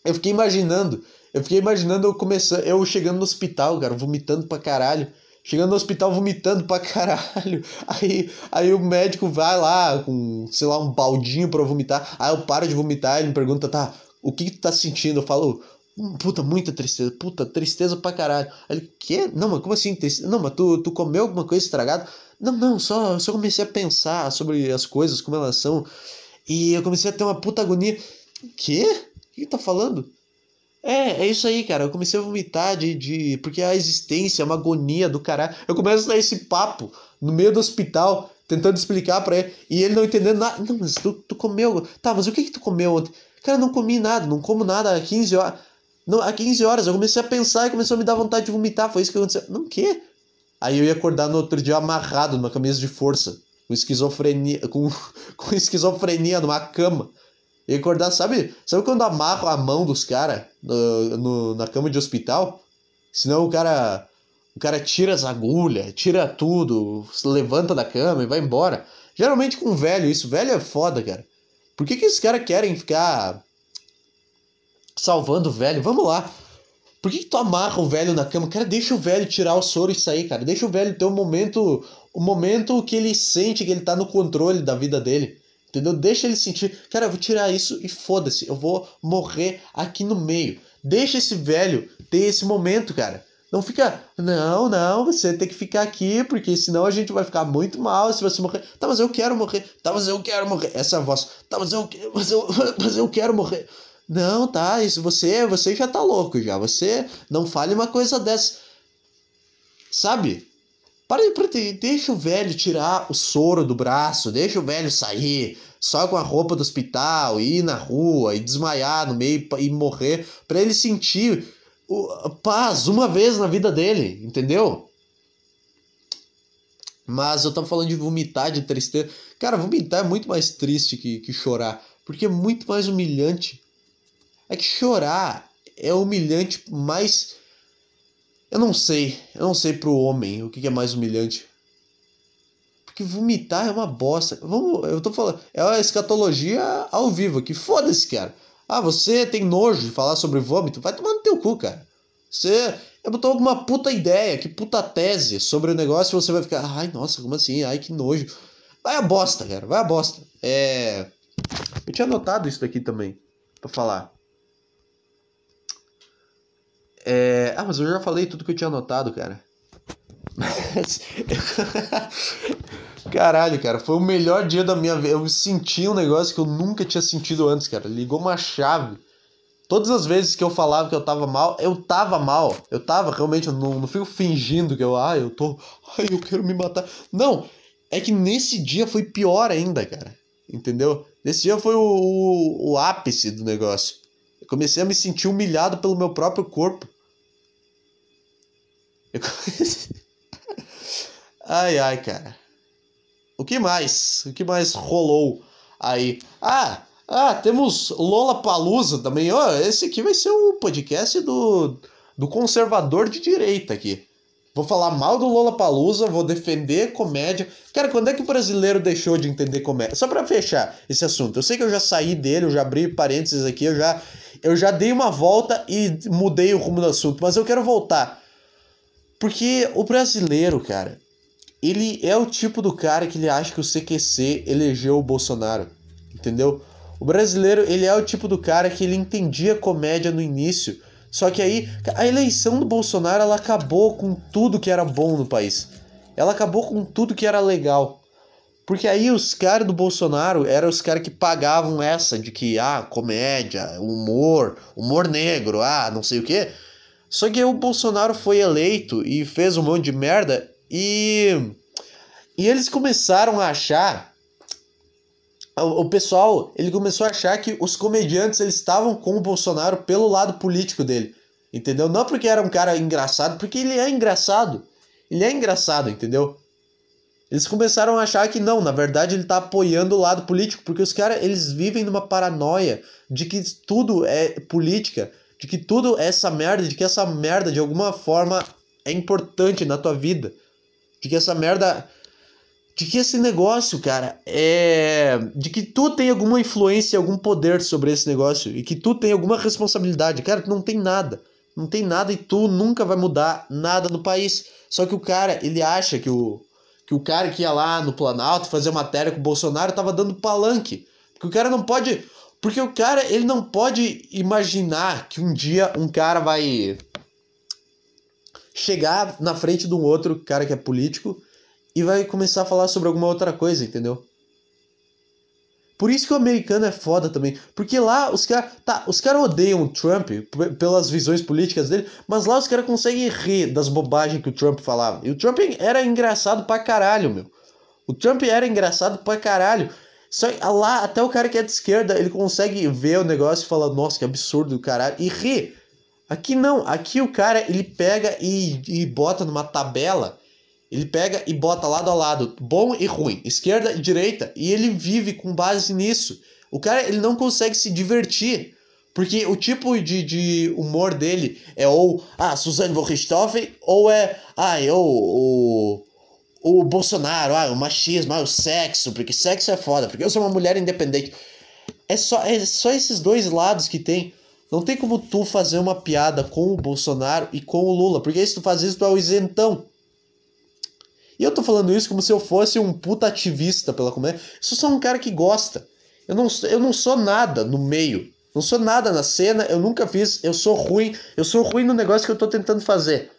eu fiquei imaginando, eu fiquei imaginando eu começando, eu chegando no hospital, cara, vomitando pra caralho. Chegando no hospital vomitando pra caralho. Aí, aí o médico vai lá com, sei lá, um baldinho pra vomitar. Aí eu paro de vomitar, ele me pergunta, tá, o que, que tu tá sentindo? Eu falo, Puta, muita tristeza. Puta, tristeza pra caralho. Aí ele, quê? Não, mas como assim tristeza? Não, mas tu, tu comeu alguma coisa estragada? Não, não, só, só comecei a pensar sobre as coisas, como elas são. E eu comecei a ter uma puta agonia. Quê? O que tá falando? É, é isso aí, cara. Eu comecei a vomitar de, de. Porque a existência é uma agonia do caralho. Eu começo a dar esse papo no meio do hospital, tentando explicar pra ele. E ele não entendendo nada. Não, mas tu, tu comeu. Tá, mas o que que tu comeu ontem? Cara, não comi nada, não como nada há 15 horas. Não, há 15 horas eu comecei a pensar e começou a me dar vontade de vomitar. Foi isso que aconteceu. Não, o quê? Aí eu ia acordar no outro dia amarrado numa camisa de força, com esquizofrenia, com, com esquizofrenia numa cama. E acordar, sabe? Sabe quando amarra a mão dos caras na cama de hospital? Senão o cara. O cara tira as agulhas, tira tudo, se levanta da cama e vai embora. Geralmente com velho, isso. Velho é foda, cara. Por que, que esses caras querem ficar salvando o velho? Vamos lá. Por que, que tu amarra o velho na cama? Cara, deixa o velho tirar o soro e sair, cara. Deixa o velho ter um momento. O um momento que ele sente que ele tá no controle da vida dele. Entendeu? Deixa ele sentir. Cara, eu vou tirar isso e foda-se. Eu vou morrer aqui no meio. Deixa esse velho ter esse momento, cara. Não fica, não, não, você tem que ficar aqui, porque senão a gente vai ficar muito mal se você morrer. Tá, mas eu quero morrer. Tá, mas eu quero morrer. Essa voz. Tá, mas eu, mas eu, mas eu quero morrer. Não, tá, isso você, você já tá louco já. Você não fale uma coisa dessa. Sabe? Para de deixa o velho tirar o soro do braço, deixa o velho sair só com a roupa do hospital, ir na rua e desmaiar no meio e morrer, para ele sentir o, paz uma vez na vida dele, entendeu? Mas eu tava falando de vomitar, de tristeza. Cara, vomitar é muito mais triste que, que chorar, porque é muito mais humilhante. É que chorar é humilhante mais eu não sei, eu não sei pro homem o que é mais humilhante. Porque vomitar é uma bosta. Vamos, eu tô falando, é a escatologia ao vivo aqui. Foda-se, cara. Ah, você tem nojo de falar sobre vômito? Vai tomar no teu cu, cara. Você botou alguma puta ideia, que puta tese sobre o negócio e você vai ficar, ai, nossa, como assim? Ai, que nojo. Vai a bosta, cara, vai a bosta. É. Eu tinha anotado isso daqui também, pra falar. É... Ah, mas eu já falei tudo que eu tinha anotado, cara. Caralho, cara, foi o melhor dia da minha vida. Eu senti um negócio que eu nunca tinha sentido antes, cara. Ligou uma chave. Todas as vezes que eu falava que eu tava mal, eu tava mal. Eu tava realmente, eu não, não fico fingindo que eu, ah, eu tô, ai, eu quero me matar. Não, é que nesse dia foi pior ainda, cara. Entendeu? Nesse dia foi o, o, o ápice do negócio. Eu comecei a me sentir humilhado pelo meu próprio corpo. Eu ai, ai, cara. O que mais? O que mais rolou aí? Ah, ah, temos Lola Palusa também. Ó, oh, esse aqui vai ser o podcast do, do conservador de direita aqui. Vou falar mal do Lola Palusa, vou defender comédia. Cara, quando é que o brasileiro deixou de entender comédia? Só para fechar esse assunto. Eu sei que eu já saí dele, eu já abri parênteses aqui, eu já eu já dei uma volta e mudei o rumo do assunto, mas eu quero voltar porque o brasileiro, cara, ele é o tipo do cara que ele acha que o CQC elegeu o Bolsonaro, entendeu? O brasileiro, ele é o tipo do cara que ele entendia comédia no início, só que aí a eleição do Bolsonaro ela acabou com tudo que era bom no país. Ela acabou com tudo que era legal. Porque aí os caras do Bolsonaro eram os caras que pagavam essa de que, ah, comédia, humor, humor negro, ah, não sei o quê. Só que o Bolsonaro foi eleito e fez um monte de merda e. E eles começaram a achar. O, o pessoal, ele começou a achar que os comediantes eles estavam com o Bolsonaro pelo lado político dele. Entendeu? Não porque era um cara engraçado, porque ele é engraçado. Ele é engraçado, entendeu? Eles começaram a achar que não, na verdade ele tá apoiando o lado político, porque os caras, eles vivem numa paranoia de que tudo é política de que tudo é essa merda, de que essa merda de alguma forma é importante na tua vida. De que essa merda. De que esse negócio, cara, é. De que tu tem alguma influência, algum poder sobre esse negócio. E que tu tem alguma responsabilidade. Cara, tu não tem nada. Não tem nada e tu nunca vai mudar nada no país. Só que o cara, ele acha que o. Que o cara que ia lá no Planalto fazer matéria com o Bolsonaro tava dando palanque. Porque o cara não pode Porque o cara, ele não pode imaginar que um dia um cara vai chegar na frente de um outro cara que é político e vai começar a falar sobre alguma outra coisa, entendeu? Por isso que o americano é foda também. Porque lá os caras. Tá, os caras odeiam o Trump pelas visões políticas dele, mas lá os caras conseguem rir das bobagens que o Trump falava. E o Trump era engraçado pra caralho, meu. O Trump era engraçado pra caralho. Só lá, até o cara que é de esquerda, ele consegue ver o negócio e falar, nossa, que absurdo do caralho, e rir. Aqui não, aqui o cara ele pega e, e bota numa tabela ele pega e bota lado a lado, bom e ruim, esquerda e direita, e ele vive com base nisso. O cara ele não consegue se divertir. Porque o tipo de, de humor dele é ou ah, Suzane von Richthofen, ou é ah, eu, o, o Bolsonaro, ah, o machismo, ah, o sexo, porque sexo é foda, porque eu sou uma mulher independente. É só, é só esses dois lados que tem. Não tem como tu fazer uma piada com o Bolsonaro e com o Lula, porque se tu faz isso, tu é o isentão. E eu tô falando isso como se eu fosse um puta ativista pela comédia. Eu sou só um cara que gosta. Eu não, eu não sou nada no meio. Não sou nada na cena, eu nunca fiz, eu sou ruim. Eu sou ruim no negócio que eu tô tentando fazer.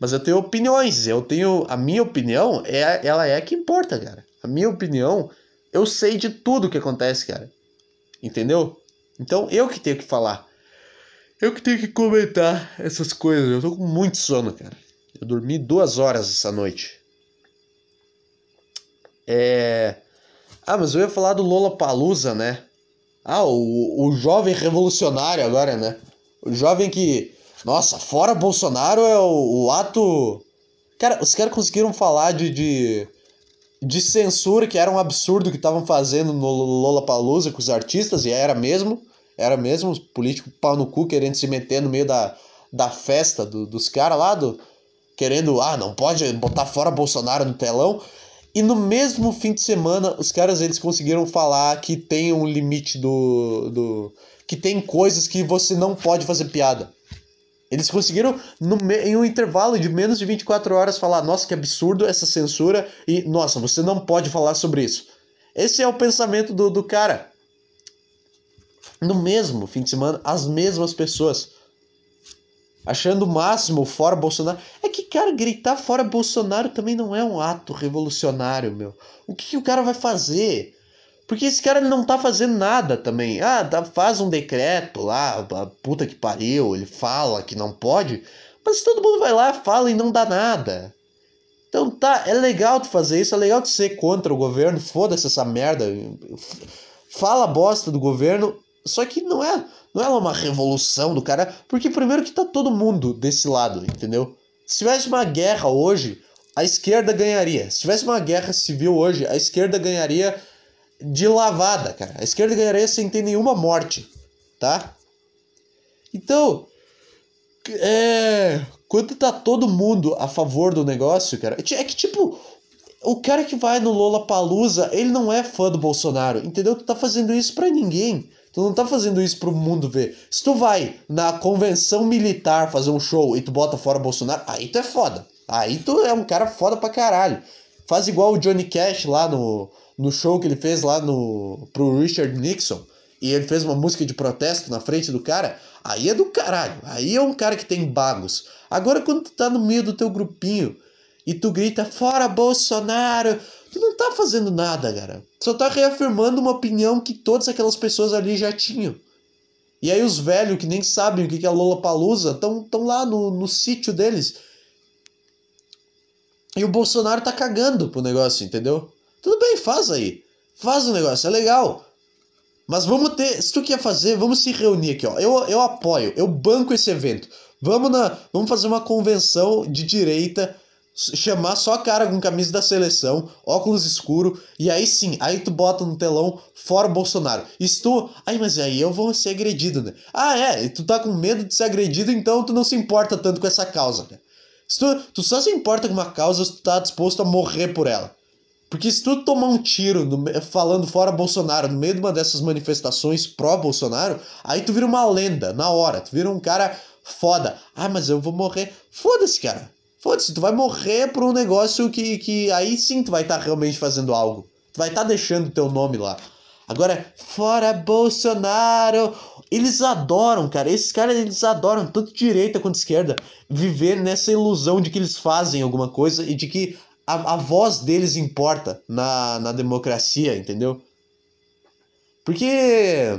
Mas eu tenho opiniões, eu tenho. A minha opinião, é, ela é a que importa, cara. A minha opinião, eu sei de tudo que acontece, cara. Entendeu? Então eu que tenho que falar. Eu que tenho que comentar essas coisas. Eu tô com muito sono, cara. Eu dormi duas horas essa noite. É. Ah, mas eu ia falar do Lola Palusa, né? Ah, o, o jovem revolucionário agora, né? O jovem que. Nossa, fora Bolsonaro é o, o ato. Cara, os caras conseguiram falar de, de, de censura, que era um absurdo que estavam fazendo no Lola Palusa com os artistas, e era mesmo. Era mesmo, os políticos pau no cu querendo se meter no meio da, da festa do, dos caras lá, do, querendo, ah, não pode botar fora Bolsonaro no telão. E no mesmo fim de semana, os caras eles conseguiram falar que tem um limite do. do que tem coisas que você não pode fazer piada. Eles conseguiram, no, em um intervalo de menos de 24 horas, falar: nossa, que absurdo essa censura, e nossa, você não pode falar sobre isso. Esse é o pensamento do, do cara. No mesmo fim de semana, as mesmas pessoas achando o máximo fora Bolsonaro. É que, cara, gritar fora Bolsonaro também não é um ato revolucionário, meu. O que, que o cara vai fazer? Porque esse cara não tá fazendo nada também. Ah, dá, faz um decreto lá, puta que pariu, ele fala que não pode. Mas todo mundo vai lá, fala e não dá nada. Então tá, é legal tu fazer isso, é legal tu ser contra o governo, foda-se essa merda. Fala bosta do governo, só que não é não é uma revolução do cara, porque primeiro que tá todo mundo desse lado, entendeu? Se tivesse uma guerra hoje, a esquerda ganharia. Se tivesse uma guerra civil hoje, a esquerda ganharia de lavada, cara. A esquerda ganharia sem ter nenhuma morte, tá? Então, é, quando tá todo mundo a favor do negócio, cara, é que tipo, o cara que vai no Lola Palusa, ele não é fã do Bolsonaro, entendeu? Tu tá fazendo isso para ninguém. Tu não tá fazendo isso pro mundo ver. Se tu vai na convenção militar fazer um show e tu bota fora Bolsonaro, aí tu é foda. Aí tu é um cara foda pra caralho. Faz igual o Johnny Cash lá no, no show que ele fez lá no pro Richard Nixon. E ele fez uma música de protesto na frente do cara. Aí é do caralho. Aí é um cara que tem bagos. Agora quando tu tá no meio do teu grupinho e tu grita fora Bolsonaro, tu não tá fazendo nada, cara. Só tá reafirmando uma opinião que todas aquelas pessoas ali já tinham. E aí os velhos que nem sabem o que é Lola Palusa estão tão lá no, no sítio deles. E o Bolsonaro tá cagando pro negócio, entendeu? Tudo bem, faz aí. Faz o negócio, é legal. Mas vamos ter. Se tu quer fazer, vamos se reunir aqui, ó. Eu, eu apoio, eu banco esse evento. Vamos, na, vamos fazer uma convenção de direita chamar só cara com camisa da seleção, óculos escuro, e aí sim, aí tu bota no telão fora Bolsonaro. E se tu. Ai, mas aí eu vou ser agredido, né? Ah, é, tu tá com medo de ser agredido, então tu não se importa tanto com essa causa, né? Se tu, tu só se importa com uma causa se tu tá disposto a morrer por ela. Porque se tu tomar um tiro no, falando fora Bolsonaro no meio de uma dessas manifestações pró-Bolsonaro, aí tu vira uma lenda na hora, tu vira um cara foda. Ah, mas eu vou morrer. Foda-se, cara. Foda-se, tu vai morrer por um negócio que, que aí sim tu vai estar tá realmente fazendo algo. Tu vai estar tá deixando teu nome lá. Agora, fora Bolsonaro. Eles adoram, cara. Esses caras, eles adoram, tanto direita quanto esquerda, viver nessa ilusão de que eles fazem alguma coisa e de que a, a voz deles importa na, na democracia, entendeu? Porque.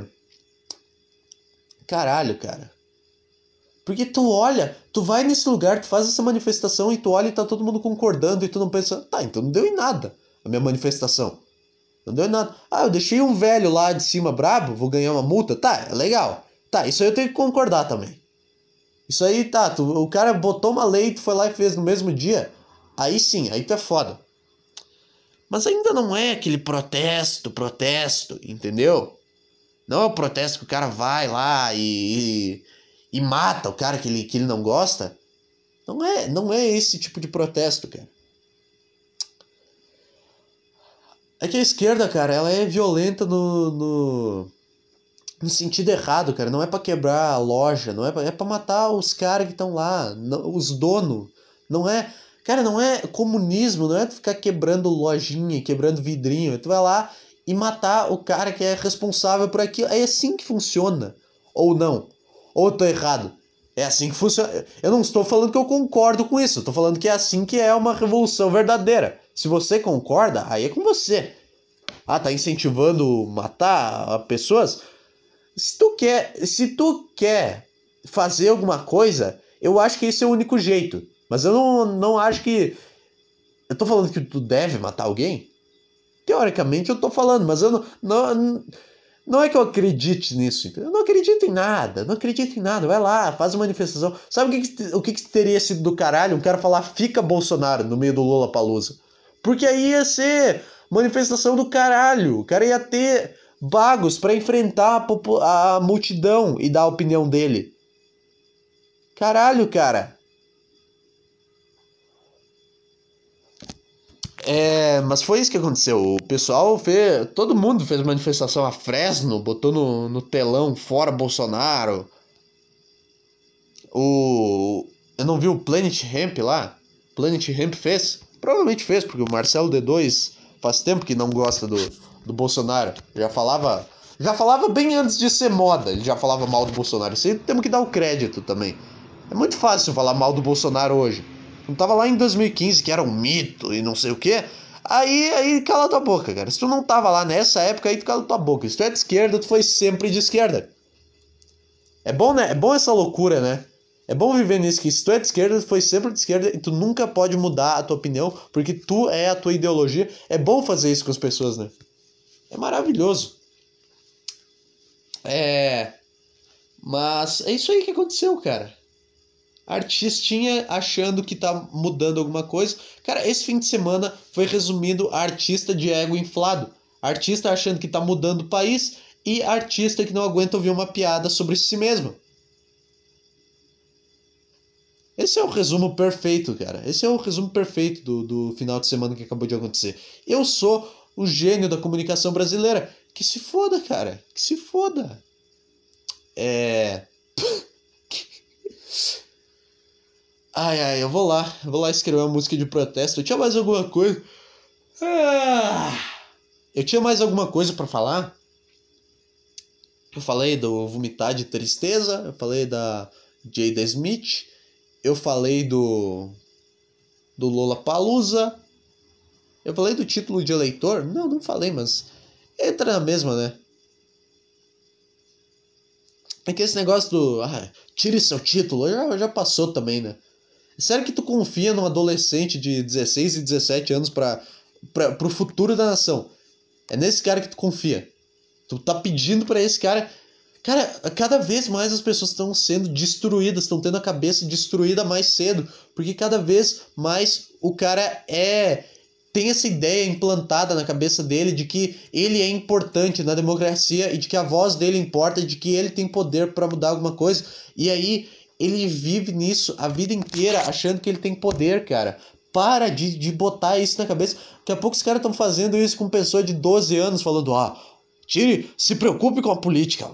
Caralho, cara. Porque tu olha, tu vai nesse lugar, tu faz essa manifestação e tu olha e tá todo mundo concordando e tu não pensa, tá, então não deu em nada a minha manifestação. Não deu nada. Ah, eu deixei um velho lá de cima brabo, vou ganhar uma multa. Tá, é legal. Tá, isso aí eu tenho que concordar também. Isso aí, tá, tu, o cara botou uma lei, tu foi lá e fez no mesmo dia. Aí sim, aí tu é foda. Mas ainda não é aquele protesto, protesto, entendeu? Não é o protesto que o cara vai lá e, e, e mata o cara que ele, que ele não gosta. Não é, não é esse tipo de protesto, cara. É que a esquerda, cara, ela é violenta no, no, no sentido errado, cara. Não é para quebrar a loja, não é pra, é matar os caras que estão lá, não, os donos. Não é, cara, não é comunismo, não é ficar quebrando lojinha, quebrando vidrinho. Tu vai lá e matar o cara que é responsável por aquilo. É assim que funciona. Ou não? Ou eu tô errado? É assim que funciona. Eu não estou falando que eu concordo com isso. Tô falando que é assim que é uma revolução verdadeira. Se você concorda, aí é com você. Ah, tá incentivando matar pessoas? Se tu quer, se tu quer fazer alguma coisa, eu acho que esse é o único jeito. Mas eu não, não acho que. Eu tô falando que tu deve matar alguém? Teoricamente eu tô falando, mas eu não. não não é que eu acredite nisso, eu não acredito em nada, não acredito em nada. Vai lá, faz uma manifestação. Sabe o que, que o que, que, teria sido do caralho? Um cara falar fica Bolsonaro no meio do Lula Palusa. Porque aí ia ser manifestação do caralho. O cara ia ter bagos para enfrentar a, a multidão e dar a opinião dele. Caralho, cara. É, mas foi isso que aconteceu. O pessoal fez. Todo mundo fez manifestação a Fresno, botou no, no telão fora Bolsonaro. O. Eu não vi o Planet Ramp lá? Planet Ramp fez? Provavelmente fez, porque o Marcelo D2 faz tempo que não gosta do, do Bolsonaro. Já falava. Já falava bem antes de ser moda, ele já falava mal do Bolsonaro. Isso aí temos que dar o crédito também. É muito fácil falar mal do Bolsonaro hoje. Não tava lá em 2015 que era um mito e não sei o que. Aí, aí cala tua boca, cara. Se tu não tava lá nessa época, aí tu cala tua boca. Se tu é de esquerda, tu foi sempre de esquerda. É bom, né? É bom essa loucura, né? É bom viver nisso, que se tu é de esquerda, tu foi sempre de esquerda e tu nunca pode mudar a tua opinião, porque tu é a tua ideologia. É bom fazer isso com as pessoas, né? É maravilhoso. É. Mas é isso aí que aconteceu, cara artistinha achando que tá mudando alguma coisa. Cara, esse fim de semana foi resumido artista de ego inflado. Artista achando que tá mudando o país e artista que não aguenta ouvir uma piada sobre si mesmo. Esse é o resumo perfeito, cara. Esse é o resumo perfeito do, do final de semana que acabou de acontecer. Eu sou o gênio da comunicação brasileira. Que se foda, cara. Que se foda. É. Ai, ai, eu vou lá. Eu vou lá escrever uma música de protesto. Eu tinha mais alguma coisa. Ah, eu tinha mais alguma coisa para falar? Eu falei do Vomitar de Tristeza. Eu falei da Jada Smith. Eu falei do. Do Lola Palusa. Eu falei do título de eleitor? Não, não falei, mas. Entra na mesma, né? É que esse negócio do. Ah, tire seu título já, já passou também, né? Sério que tu confia num adolescente de 16 e 17 anos para pro futuro da nação? É nesse cara que tu confia. Tu tá pedindo para esse cara. Cara, cada vez mais as pessoas estão sendo destruídas, estão tendo a cabeça destruída mais cedo, porque cada vez mais o cara é tem essa ideia implantada na cabeça dele de que ele é importante na democracia e de que a voz dele importa, de que ele tem poder para mudar alguma coisa. E aí ele vive nisso a vida inteira achando que ele tem poder, cara. Para de, de botar isso na cabeça. Daqui a pouco os caras estão fazendo isso com pessoa de 12 anos, falando, ah, tire, se preocupe com a política.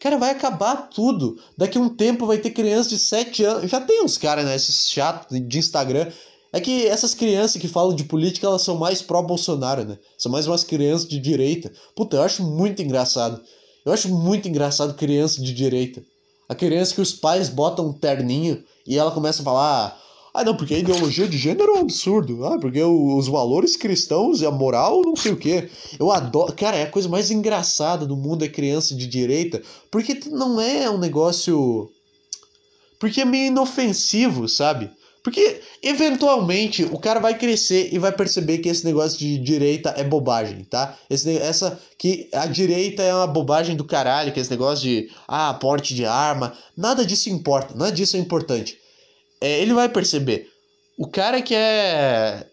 Cara, vai acabar tudo. Daqui a um tempo vai ter criança de 7 anos. Já tem uns caras, né? Esses chatos de Instagram. É que essas crianças que falam de política, elas são mais pró-Bolsonaro, né? São mais umas crianças de direita. Puta, eu acho muito engraçado. Eu acho muito engraçado criança de direita. A criança que os pais botam um terninho e ela começa a falar: ah, não, porque a ideologia de gênero é um absurdo. Ah, porque os valores cristãos e a moral, não sei o quê. Eu adoro. Cara, é a coisa mais engraçada do mundo é criança de direita. Porque não é um negócio. Porque é meio inofensivo, sabe? Porque, eventualmente, o cara vai crescer e vai perceber que esse negócio de direita é bobagem, tá? Esse, essa, que a direita é uma bobagem do caralho, que esse negócio de, ah, porte de arma, nada disso importa, nada disso é importante. É, ele vai perceber. O cara que é...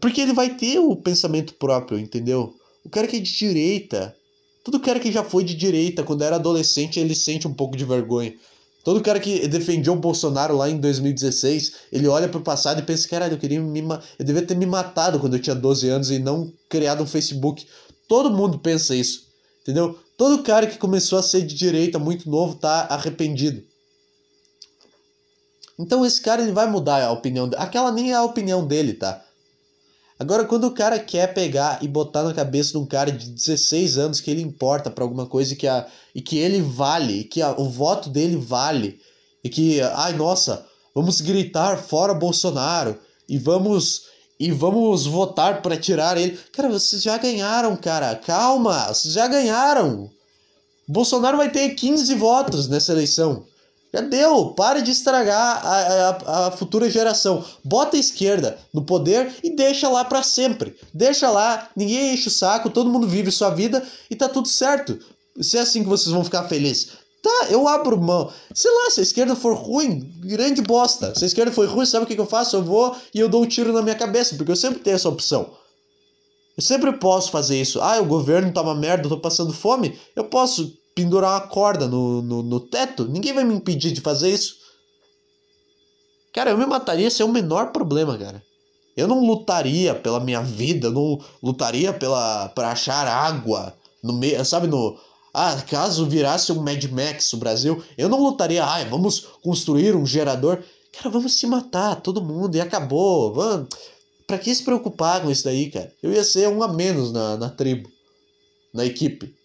Porque ele vai ter o pensamento próprio, entendeu? O cara que é de direita, todo cara que já foi de direita quando era adolescente, ele sente um pouco de vergonha. Todo cara que defendia o Bolsonaro lá em 2016, ele olha pro passado e pensa, caralho, eu queria me eu devia ter me matado quando eu tinha 12 anos e não criado um Facebook. Todo mundo pensa isso, entendeu? Todo cara que começou a ser de direita muito novo tá arrependido. Então esse cara ele vai mudar a opinião. Aquela nem é a opinião dele, tá? Agora, quando o cara quer pegar e botar na cabeça de um cara de 16 anos que ele importa para alguma coisa e que, a, e que ele vale, e que a, o voto dele vale, e que, ai nossa, vamos gritar fora Bolsonaro e vamos e vamos votar para tirar ele. Cara, vocês já ganharam, cara. Calma, vocês já ganharam. Bolsonaro vai ter 15 votos nessa eleição. Já deu, pare de estragar a, a, a, futura geração. Bota a esquerda no poder e deixa lá para sempre. Deixa lá, ninguém enche o saco, todo mundo vive sua vida e tá tudo certo. Se é assim que vocês vão ficar felizes. Tá, eu abro mão. Sei lá, se a esquerda for ruim, grande bosta. Se a esquerda for ruim, sabe o que, que eu faço? Eu vou e eu dou um tiro na minha cabeça, porque eu sempre tenho essa opção. Eu sempre posso fazer isso. Ah, o governo tá uma merda, eu tô passando fome. Eu posso pendurar uma corda no, no, no teto. Ninguém vai me impedir de fazer isso. Cara, eu me mataria sem o menor problema, cara. Eu não lutaria pela minha vida, não lutaria pela para achar água no meio, sabe, no ah, caso virasse um Mad Max o Brasil, eu não lutaria, ah, vamos construir um gerador. Cara, vamos se matar, todo mundo, e acabou. Vamos. Pra que se preocupar com isso daí, cara? Eu ia ser um a menos na, na tribo, na equipe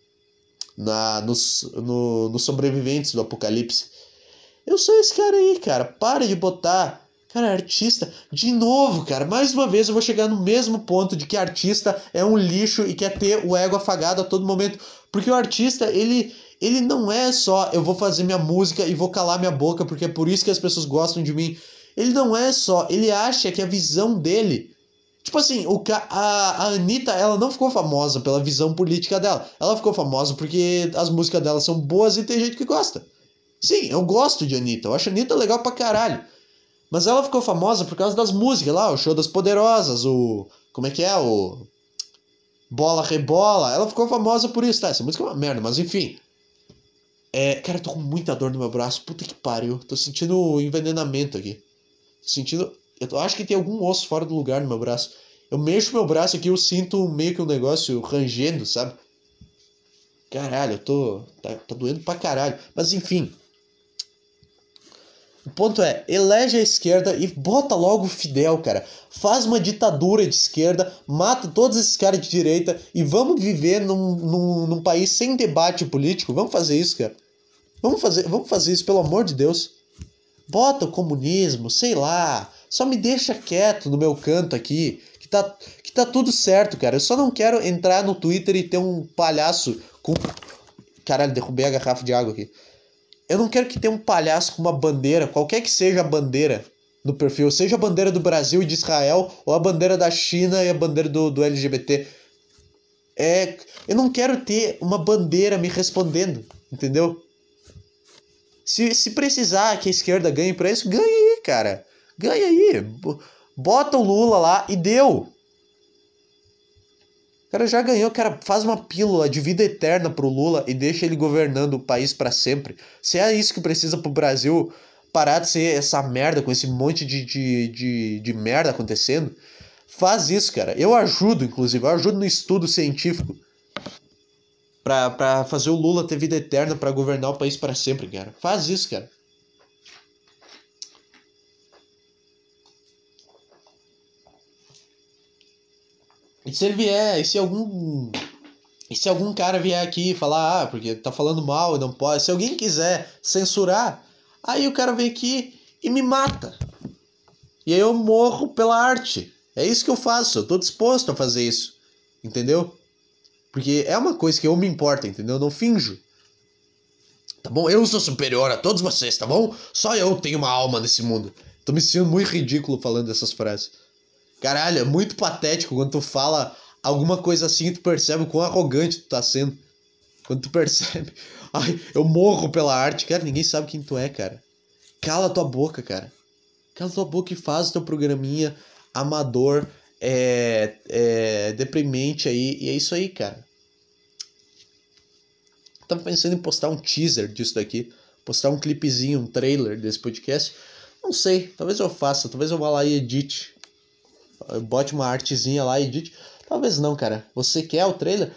na, nos, no, nos sobreviventes do apocalipse. Eu sou esse cara aí, cara. Para de botar. Cara, artista. De novo, cara. Mais uma vez eu vou chegar no mesmo ponto de que artista é um lixo e quer ter o ego afagado a todo momento. Porque o artista, ele. Ele não é só eu vou fazer minha música e vou calar minha boca porque é por isso que as pessoas gostam de mim. Ele não é só. Ele acha que a visão dele Tipo assim, o a, a Anitta, ela não ficou famosa pela visão política dela. Ela ficou famosa porque as músicas dela são boas e tem gente que gosta. Sim, eu gosto de Anitta. Eu acho a Anitta legal pra caralho. Mas ela ficou famosa por causa das músicas lá, o Show das Poderosas, o. Como é que é? O. Bola Rebola. Ela ficou famosa por isso, tá? Essa música é uma merda, mas enfim. É, cara, eu tô com muita dor no meu braço. Puta que pariu. Tô sentindo envenenamento aqui. Tô sentindo eu acho que tem algum osso fora do lugar no meu braço. Eu mexo meu braço aqui, eu sinto meio que um negócio rangendo, sabe? Caralho, eu tô. Tá, tá doendo pra caralho. Mas enfim. O ponto é, elege a esquerda e bota logo o Fidel, cara. Faz uma ditadura de esquerda, mata todos esses caras de direita e vamos viver num, num, num país sem debate político. Vamos fazer isso, cara. Vamos fazer, vamos fazer isso, pelo amor de Deus. Bota o comunismo, sei lá, só me deixa quieto no meu canto aqui, que tá, que tá tudo certo, cara. Eu só não quero entrar no Twitter e ter um palhaço com. Caralho, derrubei a garrafa de água aqui. Eu não quero que tenha um palhaço com uma bandeira, qualquer que seja a bandeira no perfil, seja a bandeira do Brasil e de Israel, ou a bandeira da China e a bandeira do, do LGBT. É, eu não quero ter uma bandeira me respondendo, entendeu? Se, se precisar que a esquerda ganhe pra isso, ganhe cara. Ganha aí. Bota o Lula lá e deu. O cara já ganhou, cara, faz uma pílula de vida eterna pro Lula e deixa ele governando o país para sempre. Se é isso que precisa pro Brasil parar de ser essa merda com esse monte de, de, de, de merda acontecendo, faz isso, cara. Eu ajudo, inclusive, eu ajudo no estudo científico pra, pra fazer o Lula ter vida eterna para governar o país para sempre, cara. Faz isso, cara. E se ele vier, e se algum. E se algum cara vier aqui e falar, ah, porque tá falando mal e não pode. Se alguém quiser censurar, aí o cara vem aqui e me mata. E aí eu morro pela arte. É isso que eu faço, eu tô disposto a fazer isso. Entendeu? Porque é uma coisa que eu me importa, entendeu? Eu não finjo. Tá bom? Eu sou superior a todos vocês, tá bom? Só eu tenho uma alma nesse mundo. Tô me sentindo muito ridículo falando essas frases. Caralho, é muito patético quando tu fala alguma coisa assim tu percebe o quão arrogante tu tá sendo. Quando tu percebe. Ai, eu morro pela arte. Cara, ninguém sabe quem tu é, cara. Cala tua boca, cara. Cala tua boca e faz teu programinha amador, é, é, deprimente aí. E é isso aí, cara. tava pensando em postar um teaser disso daqui. Postar um clipezinho, um trailer desse podcast. Não sei, talvez eu faça, talvez eu vá lá e edite. Bote uma artezinha lá e edite. Talvez não, cara. Você quer o trailer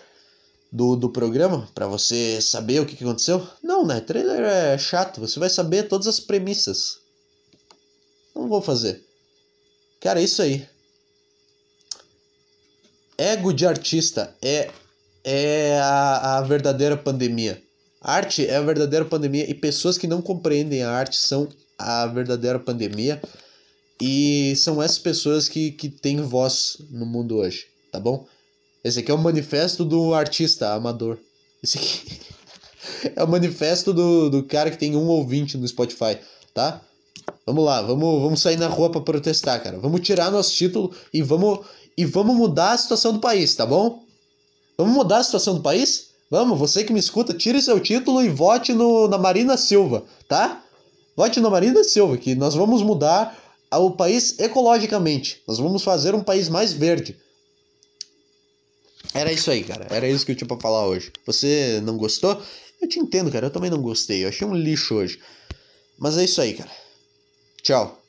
do, do programa para você saber o que, que aconteceu? Não, né? Trailer é chato. Você vai saber todas as premissas. Não vou fazer. Cara, é isso aí. Ego de artista é, é a, a verdadeira pandemia. Arte é a verdadeira pandemia e pessoas que não compreendem a arte são a verdadeira pandemia. E são essas pessoas que, que têm voz no mundo hoje, tá bom? Esse aqui é o manifesto do artista amador. Esse aqui é o manifesto do, do cara que tem um ouvinte no Spotify, tá? Vamos lá, vamos, vamos sair na rua para protestar, cara. Vamos tirar nosso título e vamos e vamos mudar a situação do país, tá bom? Vamos mudar a situação do país? Vamos, você que me escuta, tire seu título e vote no, na Marina Silva, tá? Vote na Marina Silva, que nós vamos mudar o país ecologicamente. Nós vamos fazer um país mais verde. Era isso aí, cara. Era isso que eu tinha pra falar hoje. Você não gostou? Eu te entendo, cara. Eu também não gostei. Eu achei um lixo hoje. Mas é isso aí, cara. Tchau.